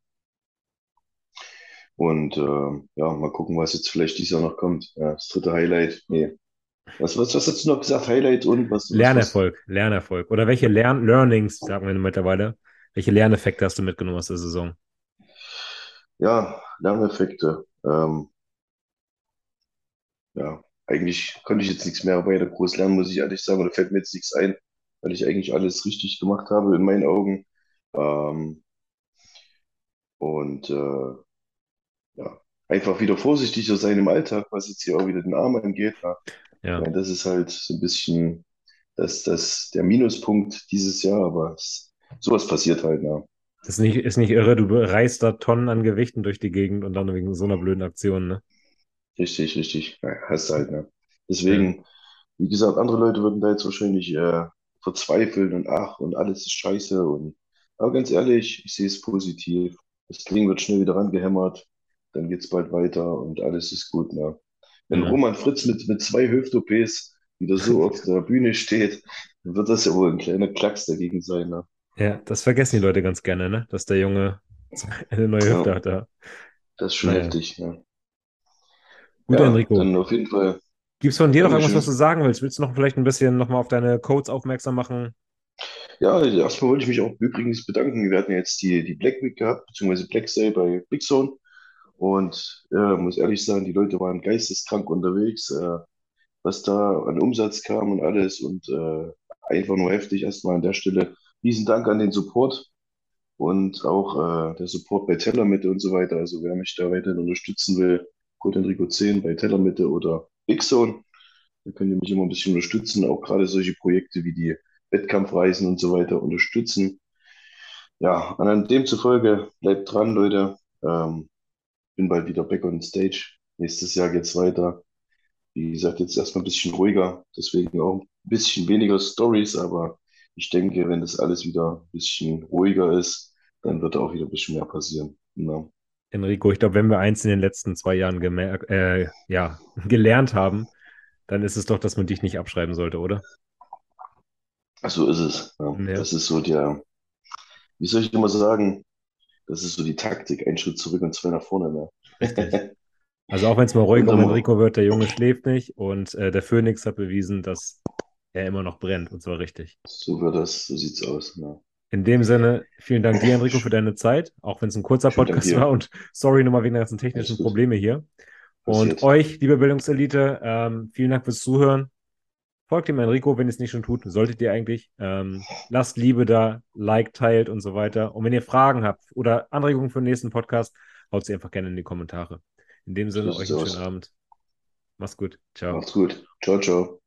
[SPEAKER 2] Und äh, ja, mal gucken, was jetzt vielleicht dieses Jahr noch kommt. Ja, das dritte Highlight. Nee. Was, was, was hast du noch gesagt? Highlight und was?
[SPEAKER 1] Lernerfolg, was? Lernerfolg. Oder welche Lern Learnings, sagen wir mittlerweile, welche Lerneffekte hast du mitgenommen aus der Saison?
[SPEAKER 2] Ja, Lerneffekte. Ähm, ja, eigentlich konnte ich jetzt nichts mehr weiter groß lernen, muss ich ehrlich sagen. Da fällt mir jetzt nichts ein, weil ich eigentlich alles richtig gemacht habe in meinen Augen. Ähm, und äh, ja, einfach wieder vorsichtiger sein im Alltag, was jetzt hier auch wieder den Arm angeht. Ja. Ja. Meine, das ist halt so ein bisschen das, das, der Minuspunkt dieses Jahr, aber es, sowas passiert halt, ja.
[SPEAKER 1] Ist nicht, ist nicht irre, du reißt da Tonnen an Gewichten durch die Gegend und dann wegen so einer blöden Aktion, ne?
[SPEAKER 2] Richtig, richtig. Ja, hast halt, ne? Deswegen, ja. wie gesagt, andere Leute würden da jetzt wahrscheinlich äh, verzweifeln und ach, und alles ist scheiße. Und, aber ganz ehrlich, ich sehe es positiv. Das Ding wird schnell wieder rangehämmert dann geht es bald weiter und alles ist gut. Ne? Wenn ja. Roman Fritz mit, mit zwei Hüft-OPs wieder so auf der Bühne steht, dann wird das ja wohl ein kleiner Klacks dagegen sein. Ne?
[SPEAKER 1] Ja, das vergessen die Leute ganz gerne, ne? dass der Junge eine neue Hüfte ja. hat. Ja.
[SPEAKER 2] Das ist schon naja. heftig. Ja.
[SPEAKER 1] Gut, ja, Enrico.
[SPEAKER 2] Dann auf jeden Fall.
[SPEAKER 1] Gibt es von dir noch irgendwas, was du sagen willst? Willst du noch vielleicht ein bisschen nochmal auf deine Codes aufmerksam machen?
[SPEAKER 2] Ja, erstmal wollte ich mich auch übrigens bedanken. Wir hatten jetzt die, die Black Week gehabt, beziehungsweise Black Sale bei Big Zone. Und äh, muss ehrlich sagen, die Leute waren geisteskrank unterwegs, äh, was da an Umsatz kam und alles. Und äh, einfach nur heftig. Erstmal an der Stelle riesen Dank an den Support und auch äh, der Support bei Tellermitte und so weiter. Also wer mich da weiterhin unterstützen will, Code Enrico 10 bei Tellermitte oder Bigzone, da könnt ihr mich immer ein bisschen unterstützen. Auch gerade solche Projekte wie die Wettkampfreisen und so weiter unterstützen. Ja, an demzufolge bleibt dran, Leute. Ähm, bin bald wieder back on stage. Nächstes Jahr geht's weiter. wie gesagt, jetzt erstmal ein bisschen ruhiger, deswegen auch ein bisschen weniger Stories, aber ich denke, wenn das alles wieder ein bisschen ruhiger ist, dann wird auch wieder ein bisschen mehr passieren. Ja.
[SPEAKER 1] Enrico, ich glaube, wenn wir eins in den letzten zwei Jahren äh, ja, gelernt haben, dann ist es doch, dass man dich nicht abschreiben sollte, oder?
[SPEAKER 2] So ist es. Ja. Ja. Das ist so der, wie soll ich immer sagen, das ist so die Taktik, ein Schritt zurück und zwei nach vorne. Ne?
[SPEAKER 1] Also auch wenn es mal ruhig um Enrico wird, der Junge schläft nicht und äh, der Phoenix hat bewiesen, dass er immer noch brennt und zwar richtig.
[SPEAKER 2] So wird das, so sieht's aus. Ja.
[SPEAKER 1] In dem Sinne, vielen Dank dir, Enrico, für deine Zeit, auch wenn es ein kurzer Podcast war und sorry nochmal wegen der ganzen technischen Probleme hier. Und euch, liebe Bildungselite, ähm, vielen Dank fürs Zuhören. Folgt dem Enrico, wenn ihr es nicht schon tut, solltet ihr eigentlich. Ähm, lasst Liebe da, like, teilt und so weiter. Und wenn ihr Fragen habt oder Anregungen für den nächsten Podcast, haut sie einfach gerne in die Kommentare. In dem Sinne, euch einen schönen Abend. Macht's gut.
[SPEAKER 2] Ciao. Macht's gut. Ciao, ciao.